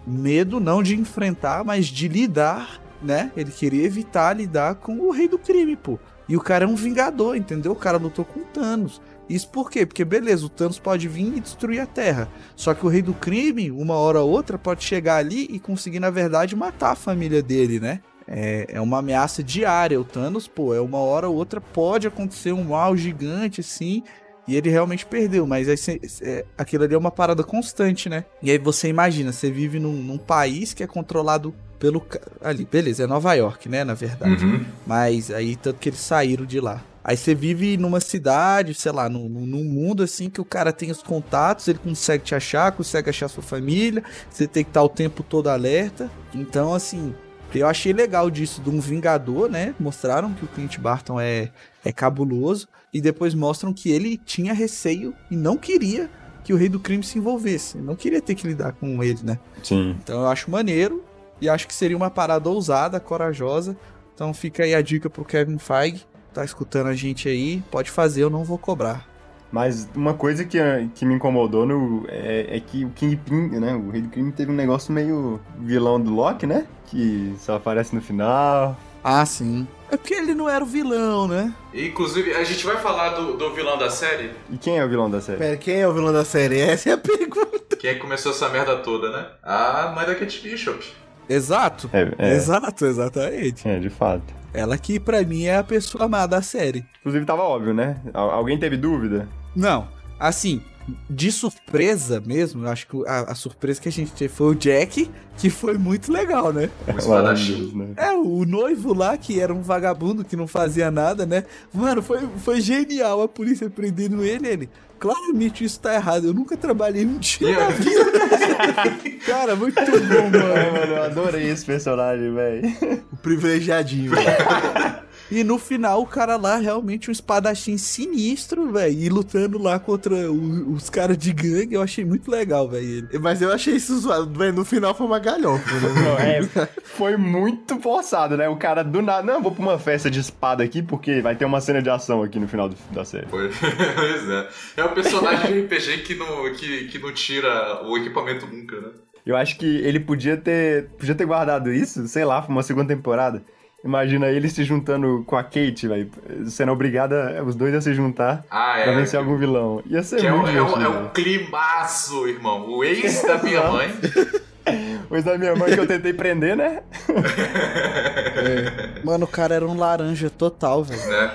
medo não de enfrentar, mas de lidar, né? Ele queria evitar lidar com o rei do crime, pô. E o cara é um vingador, entendeu? O cara lutou com Thanos. Isso por quê? Porque beleza, o Thanos pode vir e destruir a Terra. Só que o rei do crime, uma hora ou outra, pode chegar ali e conseguir, na verdade, matar a família dele, né? É, é uma ameaça diária. O Thanos, pô, é uma hora ou outra pode acontecer um mal gigante assim. E ele realmente perdeu, mas aí cê- é, aquilo ali é uma parada constante, né? E aí você imagina, você vive num, num país que é controlado pelo. Ali, beleza, é Nova York, né? Na verdade. Uhum. Mas aí, tanto que eles saíram de lá. Aí você vive numa cidade, sei lá, num, num- num mundo assim que o cara tem os contatos, ele consegue te achar, consegue achar sua família, você tem que estar o tempo todo alerta. Então, assim, eu achei legal disso de um Vingador, né? Mostraram que o Clint Barton é, é cabuloso e depois mostram que ele tinha receio e não queria que o Rei do Crime se envolvesse. Não queria ter que lidar com ele, né? Sim. Então eu acho maneiro e acho que seria uma parada ousada, corajosa. Então fica aí a dica pro Kevin Feige. Tá escutando a gente aí, pode fazer, eu não vou cobrar. Mas uma coisa que, que me incomodou no, é, é que o Kingpin, né? O Rei do Crime teve um negócio meio vilão do Loki, né? Que só aparece no final. Ah, sim. É porque ele não era o vilão, né? Inclusive, a gente vai falar do, do vilão da série, E quem é o vilão da série? Pera, quem é o vilão da série? Essa é a pergunta. quem é que começou essa merda toda, né? A mãe da Kate Bishop. Exato. É, é, Exato, exatamente. é, de fato. Ela que pra mim é a pessoa amada da série. Inclusive tava óbvio, né? Al- alguém teve dúvida? Não, assim, de surpresa mesmo, eu acho que a, a surpresa que a gente teve foi o Jack, que foi muito legal, né? O né? É, o noivo lá, que era um vagabundo que não fazia nada, né? Mano, foi, foi genial a polícia prendendo ele, ele. Claramente isso tá errado. Eu nunca trabalhei um dia na vida. Cara, muito bom, É, mano. mano, eu adorei esse personagem, velho. O privilegiadinho. E no final, o cara lá, realmente um espadachim sinistro, velho. E lutando lá contra o- os caras de gangue. Eu achei muito legal, velho. Mas eu achei isso zoado. velho, No final foi uma galhofa, né? Não, é, foi muito forçado, né? O cara do nada, não, vou pra uma festa de espada aqui porque vai ter uma cena de ação aqui no final do- da série. Foi. pois é. É um personagem de RPG que não, que, que não tira o equipamento nunca, né? Eu acho que ele podia ter, podia ter guardado isso, sei lá, pra uma segunda temporada. Imagina ele se juntando com a Kate, velho, sendo obrigada os dois a se juntar Ah, é. pra vencer algum vilão. Ia ser Que é um, muito é, um, divertido, é um velho. climaço, irmão. O ex da minha mãe. Pois da minha mãe que eu tentei prender, né? Mano, o cara era um laranja total, velho. né?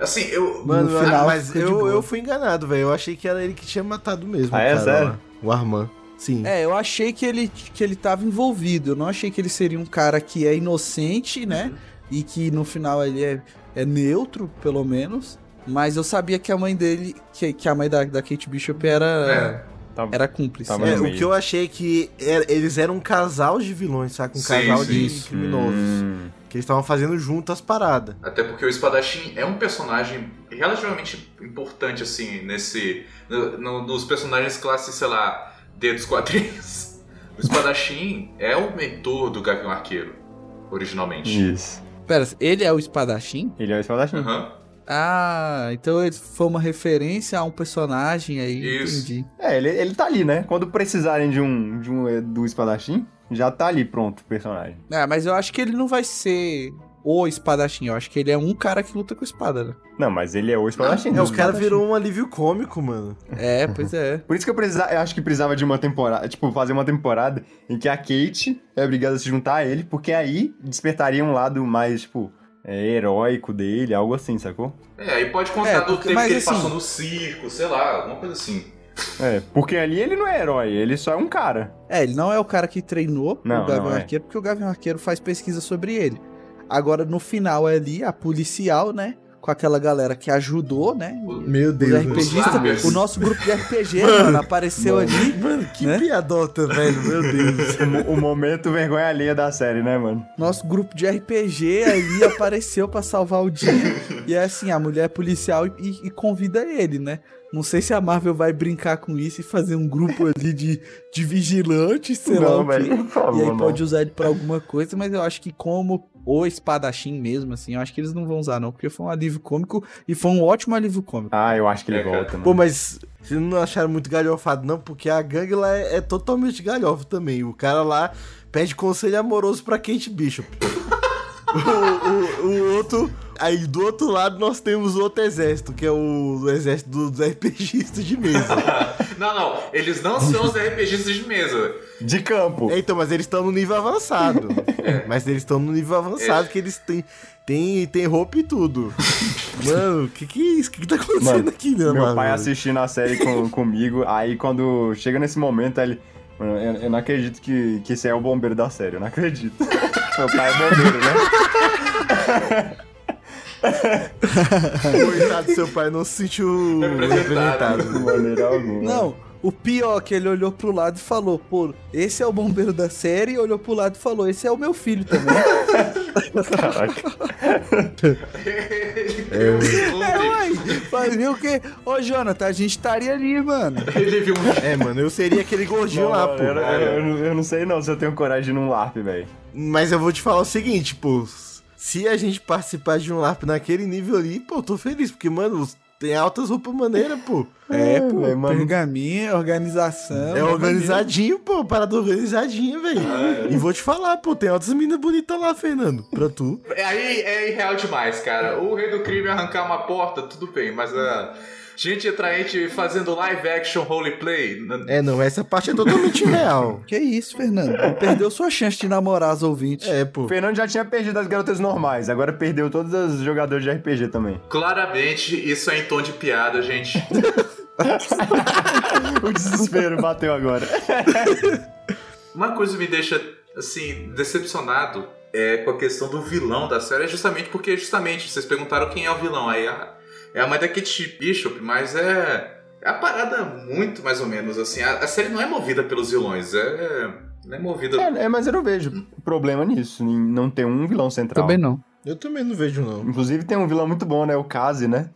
Assim, eu. Mano, No final, mas eu, eu fui enganado, velho. Eu achei que era ele que tinha matado mesmo. Ah, o é? cara Sério? lá. O Arman. Sim. É, eu achei que ele, que ele tava envolvido. Eu não achei que ele seria um cara que é inocente, né? E que no final ele é, é neutro, pelo menos. Mas eu sabia que a mãe dele, que, que a mãe da, da Kate Bishop era, Tá- era cúmplice. É, o que eu achei que era- eles eram um casal de vilões, saca? Um Sim, casal sim. de criminosos. Hum, Que eles estavam fazendo junto as paradas. Até porque o espadachim é um personagem relativamente importante, assim, nesse. no- no- nos personagens classe, sei lá, D dos quadrinhos. O espadachim é o mentor do Gavião Arqueiro, originalmente. isso. Pera, ele é o espadachim? Ele é o espadachim. Aham. Ah, então ele foi uma referência a um personagem aí, Isso. entendi. É, ele, ele tá ali, né? Quando precisarem de um, de um do espadachim, já tá ali pronto o personagem. É, mas eu acho que ele não vai ser o espadachim. Eu acho que ele é um cara que luta com espada, né? Não, mas ele é o espadachim. É, do o cara virou um alívio cômico, mano. É, pois é. Por isso que eu, precisa, eu acho que precisava de uma temporada, tipo, fazer uma temporada em que a Kate é obrigada a se juntar a ele, porque aí despertaria um lado mais, tipo, é, heróico dele, algo assim, sacou? É, aí pode contar É, do tempo mas que ele assim- passou no circo, sei lá, alguma coisa assim. É, porque ali ele não é herói, ele só é um cara. É, ele não é o cara que treinou Não, o Gavião é. Arqueiro, porque o Gavião Arqueiro faz pesquisa sobre ele. Agora, no final ali, a policial, né, com aquela galera que ajudou, né? Meu Deus. mano. Slappers. o nosso grupo de RPG, mano, apareceu ali. Mano, que Né? piadota, velho. Meu Deus. O, mo- o momento vergonha alheia da série, né, mano? Nosso grupo de RPG ali apareceu pra salvar o dia. E é assim, a mulher é policial e, e convida ele, né? Não sei se a Marvel vai brincar com isso e fazer um grupo ali de, de vigilantes, sei lá Não, o quê. velho, favor, E aí não. pode usar ele pra alguma coisa, mas eu acho que como o espadachim mesmo, assim, eu acho que eles não vão usar não, porque foi um alívio cômico e foi um ótimo alívio cômico. Ah, eu acho que ele É, volta, mano. Pô, mas vocês não acharam muito galhofado, não? Porque a gangue lá é, é totalmente galhofa também. O cara lá pede conselho amoroso pra Kate Bishop. O, o- o outro. Aí do outro lado nós temos outro exército, que é o, exército dos RPGistas de mesa. Não, não, eles não são os RPGistas de mesa. De campo. É, então, mas eles estão no nível avançado. Mas eles estão no nível avançado, que eles têm, têm, têm roupa e tudo. Mano, o que, que é isso? O que, que tá acontecendo Mano, aqui, né, Meu mano? pai assistindo a série com, comigo, aí quando chega nesse momento, ele. Mano, eu, eu não acredito que, que esse é o bombeiro da série, eu não acredito. Meu pai é bombeiro, né? Coitado do seu pai, não se sentiu Representado. representado. De maneira alguma. Não, o pior é que ele olhou pro lado e falou, pô, esse é o bombeiro da série, e olhou pro lado e falou, esse é o meu filho também. Caraca. É, viu um uai, fazia o quê? Ô, Jonathan, a gente estaria ali, mano. Ele viu um É, mano, eu seria aquele gordinho Não, lá, pô. eu, eu- eu- eu não sei não se eu tenho coragem de num LARP, velho. Mas eu vou te falar o seguinte, pô. Se a gente participar de um LARP naquele nível ali, pô, eu tô feliz, porque, mano, tem altas roupas maneiras, pô. É, pô, velho, mano. pergaminho, organização. É organizadinho, pô, parada organizadinha, velho. E vou te falar, pô, tem altas meninas bonitas lá, Fernando, pra tu. Aí é irreal demais, cara. O rei do crime arrancar uma porta, tudo bem, mas a gente atraente fazendo live action roleplay. É, não, essa parte é totalmente real. Que isso, Fernando? Perdeu sua chance de namorar as ouvintes. É, O pô. Fernando já tinha perdido as garotas normais, agora perdeu todos os jogadores de RPG também. Claramente, isso é em tom de piada, gente. o desespero bateu agora. Uma coisa me deixa, assim, decepcionado é com a questão do vilão da série, é justamente porque, justamente, vocês perguntaram quem é o vilão. Aí a- é a mãe da Kate Bishop, mas é. É a parada muito mais ou menos assim. A, a série não é movida pelos vilões, é. Não é movida. É, é, mas eu não vejo problema nisso, em não ter um vilão central. Também não. Eu também não vejo, não. Inclusive tem um vilão muito bom, né? O Kazi, né?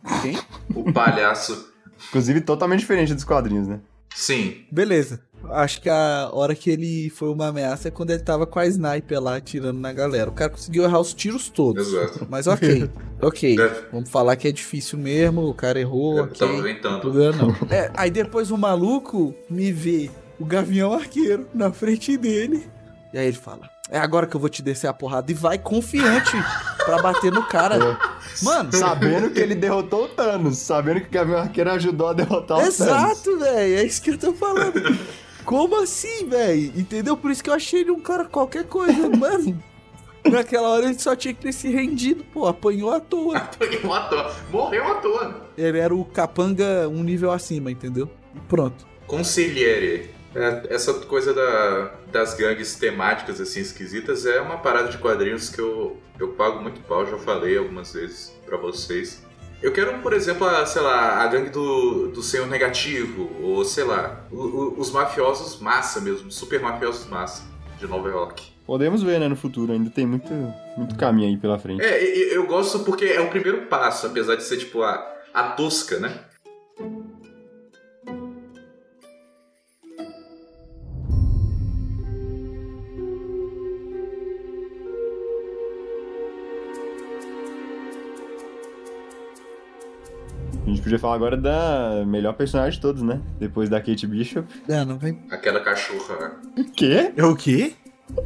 O palhaço. Inclusive totalmente diferente dos quadrinhos, né? Sim. Beleza. Acho que a hora que ele foi uma ameaça é quando ele tava com a sniper lá atirando na galera. O cara conseguiu errar os tiros todos. Exato. Mas ok. ok. É. Vamos falar que é difícil mesmo. O cara errou. Eu ok. tava Não inventando. não. É, aí depois o maluco me vê o Gavião Arqueiro na frente dele. E aí ele fala: É agora que eu vou te descer a porrada. E vai confiante pra bater no cara. Mano, Sabendo que ele derrotou o Thanos, sabendo que o Gavião Arqueiro ajudou a derrotar o Thanos. Exato, velho. É isso que eu tô falando. Como assim, velho? Entendeu? Por isso que eu achei ele um cara qualquer coisa, mano. Naquela hora ele só tinha que ter se rendido, pô, apanhou à toa. Apanhou à toa. Morreu à toa. Ele era o capanga um nível acima, entendeu? Pronto. Consigliere. É, essa coisa da- das gangues temáticas assim esquisitas é uma parada de quadrinhos que eu, eu pago muito pau, já falei algumas vezes pra vocês. Eu quero, por exemplo, a, sei lá, a gangue do, do Senhor Negativo, ou sei lá, o- o- os mafiosos massa mesmo, super mafiosos massa de Nova York. Podemos ver, né, no futuro. Ainda tem muito, muito caminho aí pela frente. É, e- e eu gosto porque é o primeiro passo, apesar de ser tipo a, a tosca, né? Podia falar agora da melhor personagem de todos, né? Depois da Kate Bishop. É, não vem. Aquela cachorra. Quê? É o quê?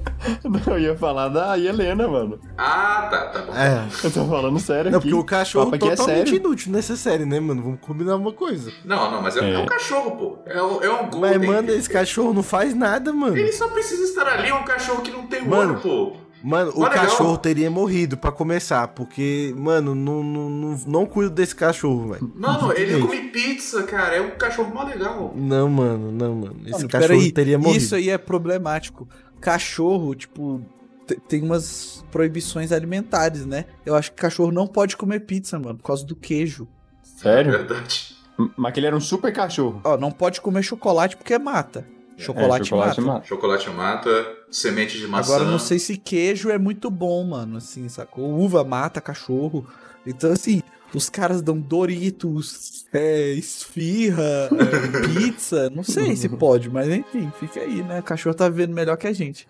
Não, eu ia falar da Helena, mano. Ah, tá, tá bom. É. Eu tô falando sério Não, aqui. porque o cachorro Papo aqui é totalmente sério. inútil nessa série, né, mano? Vamos combinar uma coisa. Não, não, mas é, É. é um cachorro, pô. É, um- é um Mas, golden. mano, esse cachorro não faz nada, mano. Ele só precisa estar ali, é um cachorro que não tem Mano, olho, pô. Mano, o Mas legal. cachorro teria morrido pra começar, porque, mano, não, não, não, não cuido desse cachorro, velho. Mano, ele Simplesmente. come pizza, cara. É um cachorro mó legal. Não, mano, não, mano. Esse Mano, cachorro peraí, teria morrido. Isso aí é problemático. Cachorro, tipo, te- tem umas proibições alimentares, né? Eu acho que cachorro não pode comer pizza, mano, por causa do queijo. Sério? Verdade. Mas aquele era um super cachorro. Ó, não pode comer chocolate porque mata. Chocolate, é, chocolate mata. mata. Chocolate mata, semente de maçã. Agora, não sei se queijo é muito bom, mano, assim, sacou? Uva mata cachorro. Então, assim, os caras dão Doritos, é, esfirra, é, pizza. Não sei se pode, mas enfim, fica aí, né? O cachorro tá vivendo melhor que a gente.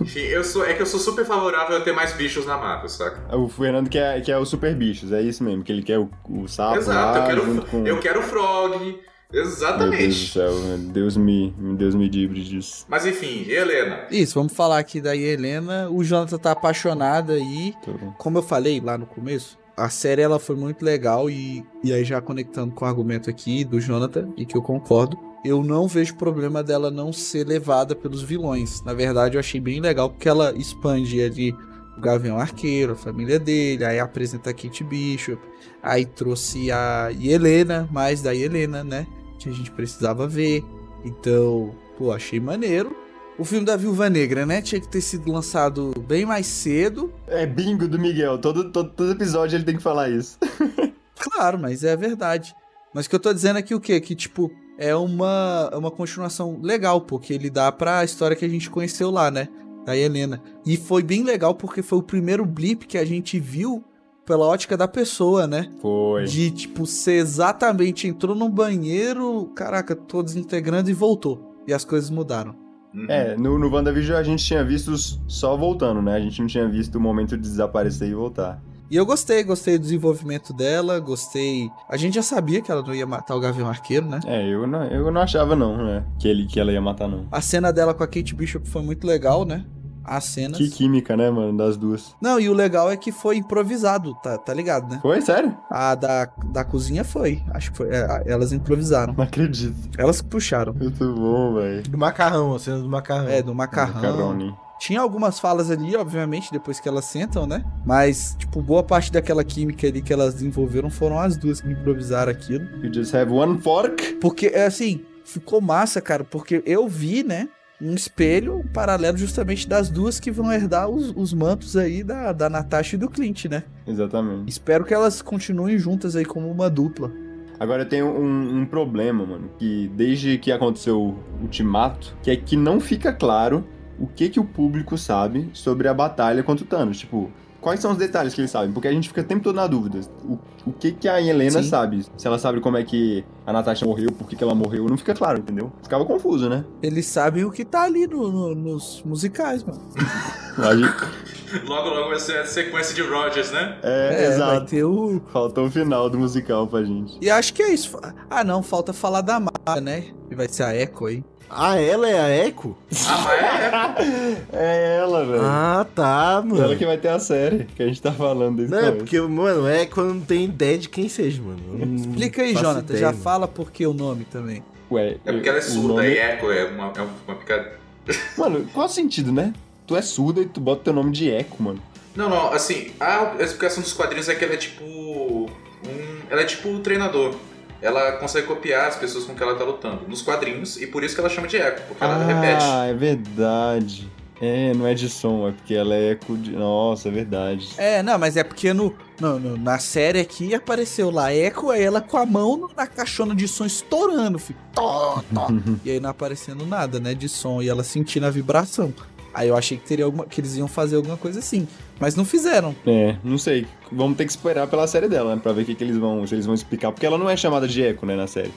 Enfim, eu sou, é que eu sou super favorável a ter mais bichos na mata, saca? O Fernando quer, quer o Super Bichos, é isso mesmo, que ele quer o, o sapo Exato, lá, eu quero, junto com... eu quero frog. Meu Deus do Exatamente. céu, Deus me, Deus me livre disso. Mas enfim, e Helena? Isso, vamos falar aqui da Helena. O Jonathan tá apaixonado aí. Como eu falei lá no começo, a série ela foi muito legal e, e aí já conectando com o argumento aqui do Jonathan, e que eu concordo, eu não vejo problema dela não ser levada pelos vilões. Na verdade, eu achei bem legal porque ela expande ali o Gavião Arqueiro, a família dele, aí apresenta a Kate Bishop, aí trouxe a Helena, mais da Helena, né? Que a gente precisava ver. Então, pô, achei maneiro. O filme da Viúva Negra, né? Tinha que ter sido lançado bem mais cedo. É bingo do Miguel, todo, todo, todo episódio ele tem que falar isso. Claro, mas é verdade. Mas o que eu tô dizendo aqui o quê? Que, tipo, é uma, é uma continuação legal, porque ele dá pra história que a gente conheceu lá, né? Da Helena. E foi bem legal porque foi o primeiro blip que a gente viu pela ótica da pessoa, né? Foi. De, tipo, ser exatamente entrou no banheiro, caraca, tô desintegrando e voltou. E as coisas mudaram. Uhum. É, no, no WandaVision a gente tinha visto só voltando, né? A gente não tinha visto o momento de desaparecer e voltar. E eu gostei, gostei do desenvolvimento dela, gostei. A gente já sabia que ela não ia matar o Gavião Arqueiro, né? É, eu não, eu não achava não, né? Que, ele, que ela ia matar, não. A cena dela com a Kate Bishop foi muito legal, né? As cenas. Que química, né, mano, das duas. Não, e o legal é que foi improvisado, tá, tá ligado, né? Foi? Sério? A da, da cozinha foi. Acho que foi. é, elas improvisaram. Não acredito. Elas que puxaram. Muito bom, velho. Do macarrão, a cena do macarrão. É, do macarrão. Macaroni. Tinha algumas falas ali, obviamente, depois que elas sentam, né? Mas, tipo, boa parte daquela química ali que elas desenvolveram foram as duas que improvisaram aquilo. You just have one fork? Porque, é assim, ficou massa, cara, porque eu vi, né? Um espelho um paralelo justamente das duas que vão herdar os, os mantos aí da, da Natasha e do Clint, né? Exatamente. Espero que elas continuem juntas aí como uma dupla. Agora tem um, um problema, mano, que desde que aconteceu o Ultimato, que é que não fica claro o que que o público sabe sobre a batalha contra o Thanos. Tipo, quais são os detalhes que eles sabem? Porque a gente fica o tempo todo na dúvida. O, o que que a Helena Sim. sabe? Se ela sabe como é que a Natasha morreu, por que que ela morreu, não fica claro, entendeu? Ficava confuso, né? Eles sabem o que tá ali no- no- nos musicais, mano. Logo, logo vai ser a sequência de Rogers, né? É, vai exato. ter o. Faltou o final do musical pra gente. E acho que é isso. Ah, não, falta falar da Mara, né? E vai ser a Echo aí. Ah, ela é a Echo? Ah, é. É ela, velho. Ah, tá, mano. Ela que vai ter a série que a gente tá falando desde Não, o é porque, mano, é quando não tem ideia de quem seja, mano. Não Explica aí, Jonathan. ideia, Já mano. fala por que o nome também. Ué, É porque ela é o surda nome- e eco é uma, é uma picada. Mano, qual o sentido, né? Tu é surda e tu bota teu nome de Eco, mano. Não, não, assim, a explicação dos quadrinhos é que ela é tipo. Um, ela é tipo um treinador. Ela consegue copiar as pessoas com que ela tá lutando nos quadrinhos e por isso que ela chama de eco, porque ela repete. Ah, é verdade. É, não é de som, é porque ela é eco de. Nossa, é verdade. É, não, mas é porque no, no- no- na série aqui apareceu lá Echo, é ela com a mão na caixona de som estourando, filho. Tó, tó. e aí não aparecendo nada, né, de som, e ela sentindo a vibração. Aí eu achei que teria alguma, que eles iam fazer alguma coisa assim, mas não fizeram. É, não sei. Vamos ter que esperar pela série dela, né? Pra ver o que, que eles vão. Se eles vão explicar. Porque ela não é chamada de Eco, né, na série.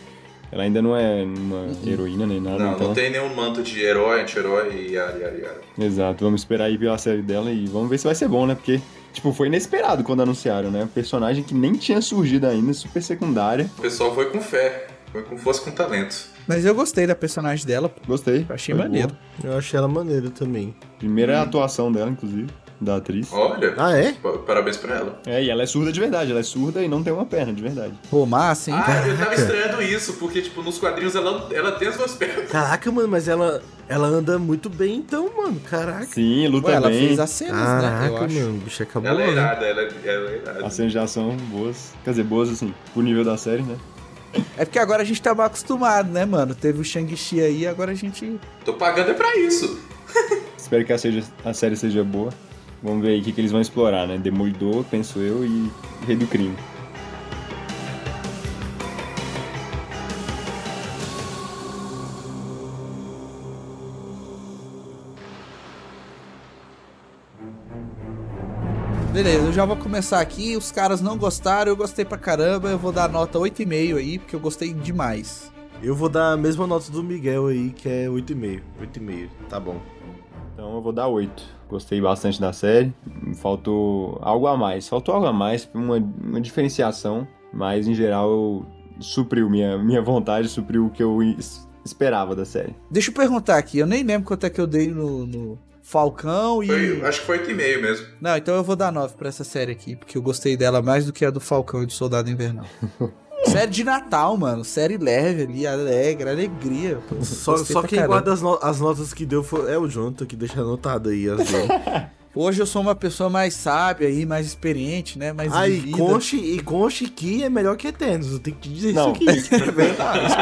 Ela ainda não é uma heroína nem nada. Não, então... não tem nenhum manto de herói, anti-herói e yara, yara, yara. Exato, vamos esperar aí pela série dela e vamos ver se vai ser bom, né? Porque, tipo, foi inesperado quando anunciaram, né? Um personagem que nem tinha surgido ainda, super secundária. O pessoal foi com fé, foi com força com talento. Mas eu gostei da personagem dela. Gostei. Eu achei Foi maneiro. boa. Eu achei ela maneira também. Primeira atuação dela, inclusive, da atriz. Olha, Ah, é? pa- parabéns pra ela. É, e ela é surda de verdade, ela é surda e não tem uma perna, de verdade. Pô, massa, hein? Ah, eu tava Caraca. estranhando isso, porque, tipo, nos quadrinhos ela, ela tem as duas pernas. Caraca, mano, mas ela, ela anda muito bem então, mano. Caraca. Sim, luta Ué, ela bem. fez as cenas, né? Eu Caraca, acho. mano, o bicho acabou. Ela é né? irada, ela, ela é irada. As cenas já são boas. Quer dizer, boas assim, pro nível da série, né? É porque agora a gente tá mal acostumado, né, mano? Teve o Shang-Chi aí, agora a gente. Tô pagando é pra isso. espero que a, seja, a série seja boa. Vamos ver aí o que, que eles vão explorar, né? Demolidor, penso eu, e Rei do Crime. Beleza, eu já vou começar aqui. Os caras não gostaram, eu gostei pra caramba. Eu vou dar nota 8,5 aí, porque eu gostei demais. Eu vou dar a mesma nota do Miguel aí, que é 8,5. 8,5, tá bom. Então eu vou dar 8. Gostei bastante da série. Faltou algo a mais. Faltou algo a mais, uma, uma diferenciação. Mas em geral supriu minha, minha vontade, supriu o que eu es- esperava da série. Deixa eu perguntar aqui, eu nem lembro quanto é que eu dei no, no Falcão e. Foi- acho que foi 8,5 mesmo. Não, então eu vou dar 9 pra essa série aqui, porque eu gostei dela mais do que a do Falcão e do Soldado Invernal. série de Natal, mano. Série leve ali, alegre, alegria. pô. Só, só quem caramba. guarda as, no- as notas que deu foi, é o Jonathan, que deixa anotado aí as dele. Hoje eu sou uma pessoa mais sábia aí, mais experiente, né? Mais Aí, vivida. conche, e conche que é melhor que Eternos, eu tenho que te dizer Não. isso aqui. É verdade.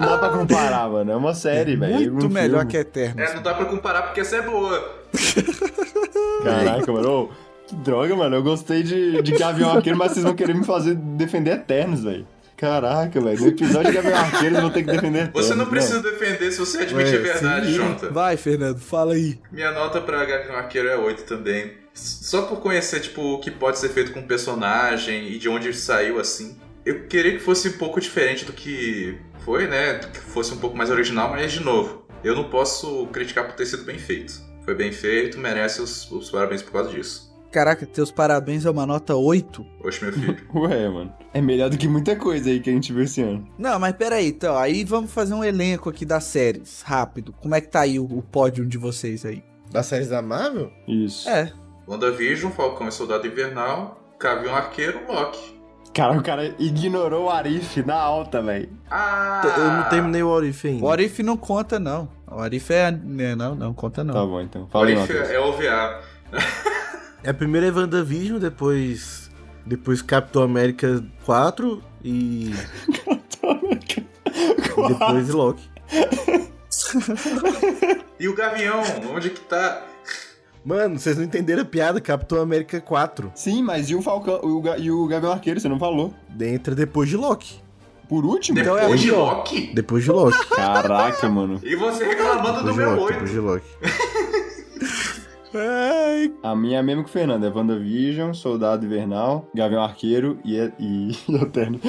Não dá pra comparar, mano. É uma série, velho. Muito um melhor filme. que Eterno. É, não dá pra comparar porque essa é boa. Caraca, mano. Que droga, mano. Eu gostei de, de Gavião Arqueiro, mas vocês vão querer me fazer defender Eternos, velho. Caraca, velho. No episódio de Gavião Arqueiro eu vou ter que defender. Você não precisa defender se você admite Ué, a verdade. Jonathan. Vai, Fernando, fala aí. Minha nota pra Gavião Arqueiro é 8 também. Só por conhecer, tipo, o que pode ser feito com o personagem e de onde saiu, assim. Eu queria que fosse um pouco diferente do que foi, né? Que fosse um pouco mais original, mas, de novo, eu não posso criticar por ter sido bem feito. Foi bem feito, merece os, os parabéns por causa disso. Caraca, teus parabéns é uma nota 8. Oxe, meu filho. Ué, mano. É melhor do que muita coisa aí que a gente viu esse ano. Não, mas peraí, então, aí vamos fazer um elenco aqui das séries, rápido. Como é que tá aí o, o pódio de vocês aí? Das séries da Marvel? Isso. É, WandaVision, Falcão e Soldado Invernal, Gavião Arqueiro, Loki. Cara, o cara ignorou o Arif na alta, velho. Ah! Eu não terminei o Orif ainda. o Arif não conta, não. O Arif é. né, Não, não conta, não. Tá bom, então. Fala aí, Orif Matheus. é OVA. É primeiro é WandaVision, depois. Depois Capitão América 4 e. e depois Loki. E o Gavião, onde que tá? Mano, vocês não entenderam a piada? Capitão América 4. Sim, mas e o Falcão o e o Gavião Arqueiro, você não falou? Entra depois de Loki. Por último? Então é Depois de. Loki? Depois de Loki. Caraca, mano. E você reclamando do Depois de meu Loki, 8. depois de Loki. Ai, A minha é mesmo que o Fernando. É WandaVision, Soldado Invernal, Gavião Arqueiro e... E... e Eterno.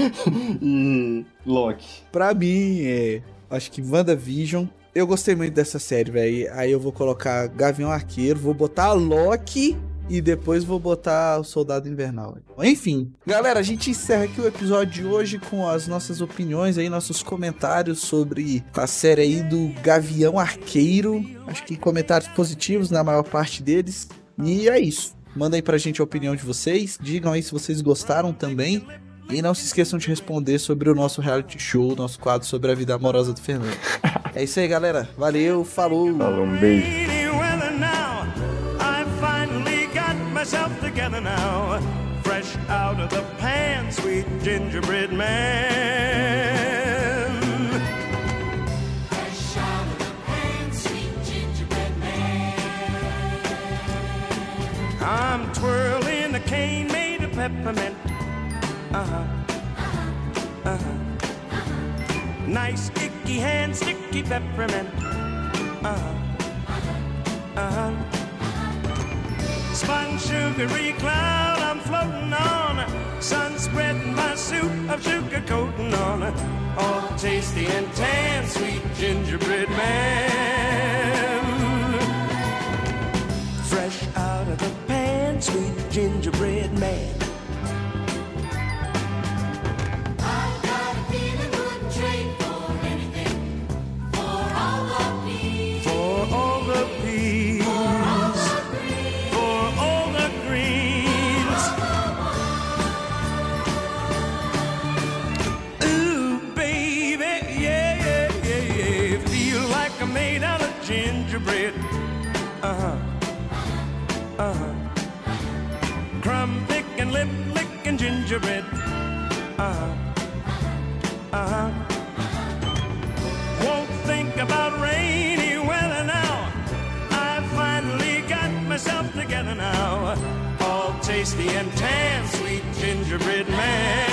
e... Loki. pra mim, é. Acho que WandaVision. Eu gostei muito dessa série, velho. Aí eu vou colocar Gavião Arqueiro, vou botar Loki e depois vou botar o Soldado Invernal. Enfim, galera, a gente encerra aqui o episódio de hoje com as nossas opiniões aí, nossos comentários sobre a série aí do Gavião Arqueiro. Acho que comentários positivos na maior parte deles. E é isso. Manda aí pra gente a opinião de vocês. Digam aí se vocês gostaram também. E não se esqueçam de responder sobre o nosso reality show, nosso quadro sobre a vida amorosa do Fernando. é isso aí, galera. Valeu, falou. Falou, um beijo. Myself together now. Fresh out of the pan, sweet gingerbread man. Fresh out of the pan, sweet gingerbread man. I'm twirling a cane made of peppermint. Uh huh. Uh huh. Nice sticky hand, sticky peppermint. Uh huh. Uh huh. Spun sugary cloud I'm floating on. Sun spreading my suit of sugar coating on. All tasty and tan, sweet gingerbread gingerbread. Uh huh. Uh huh. Won't think about rainy weather now. I finally got myself together now. All tasty and tan, sweet gingerbread man.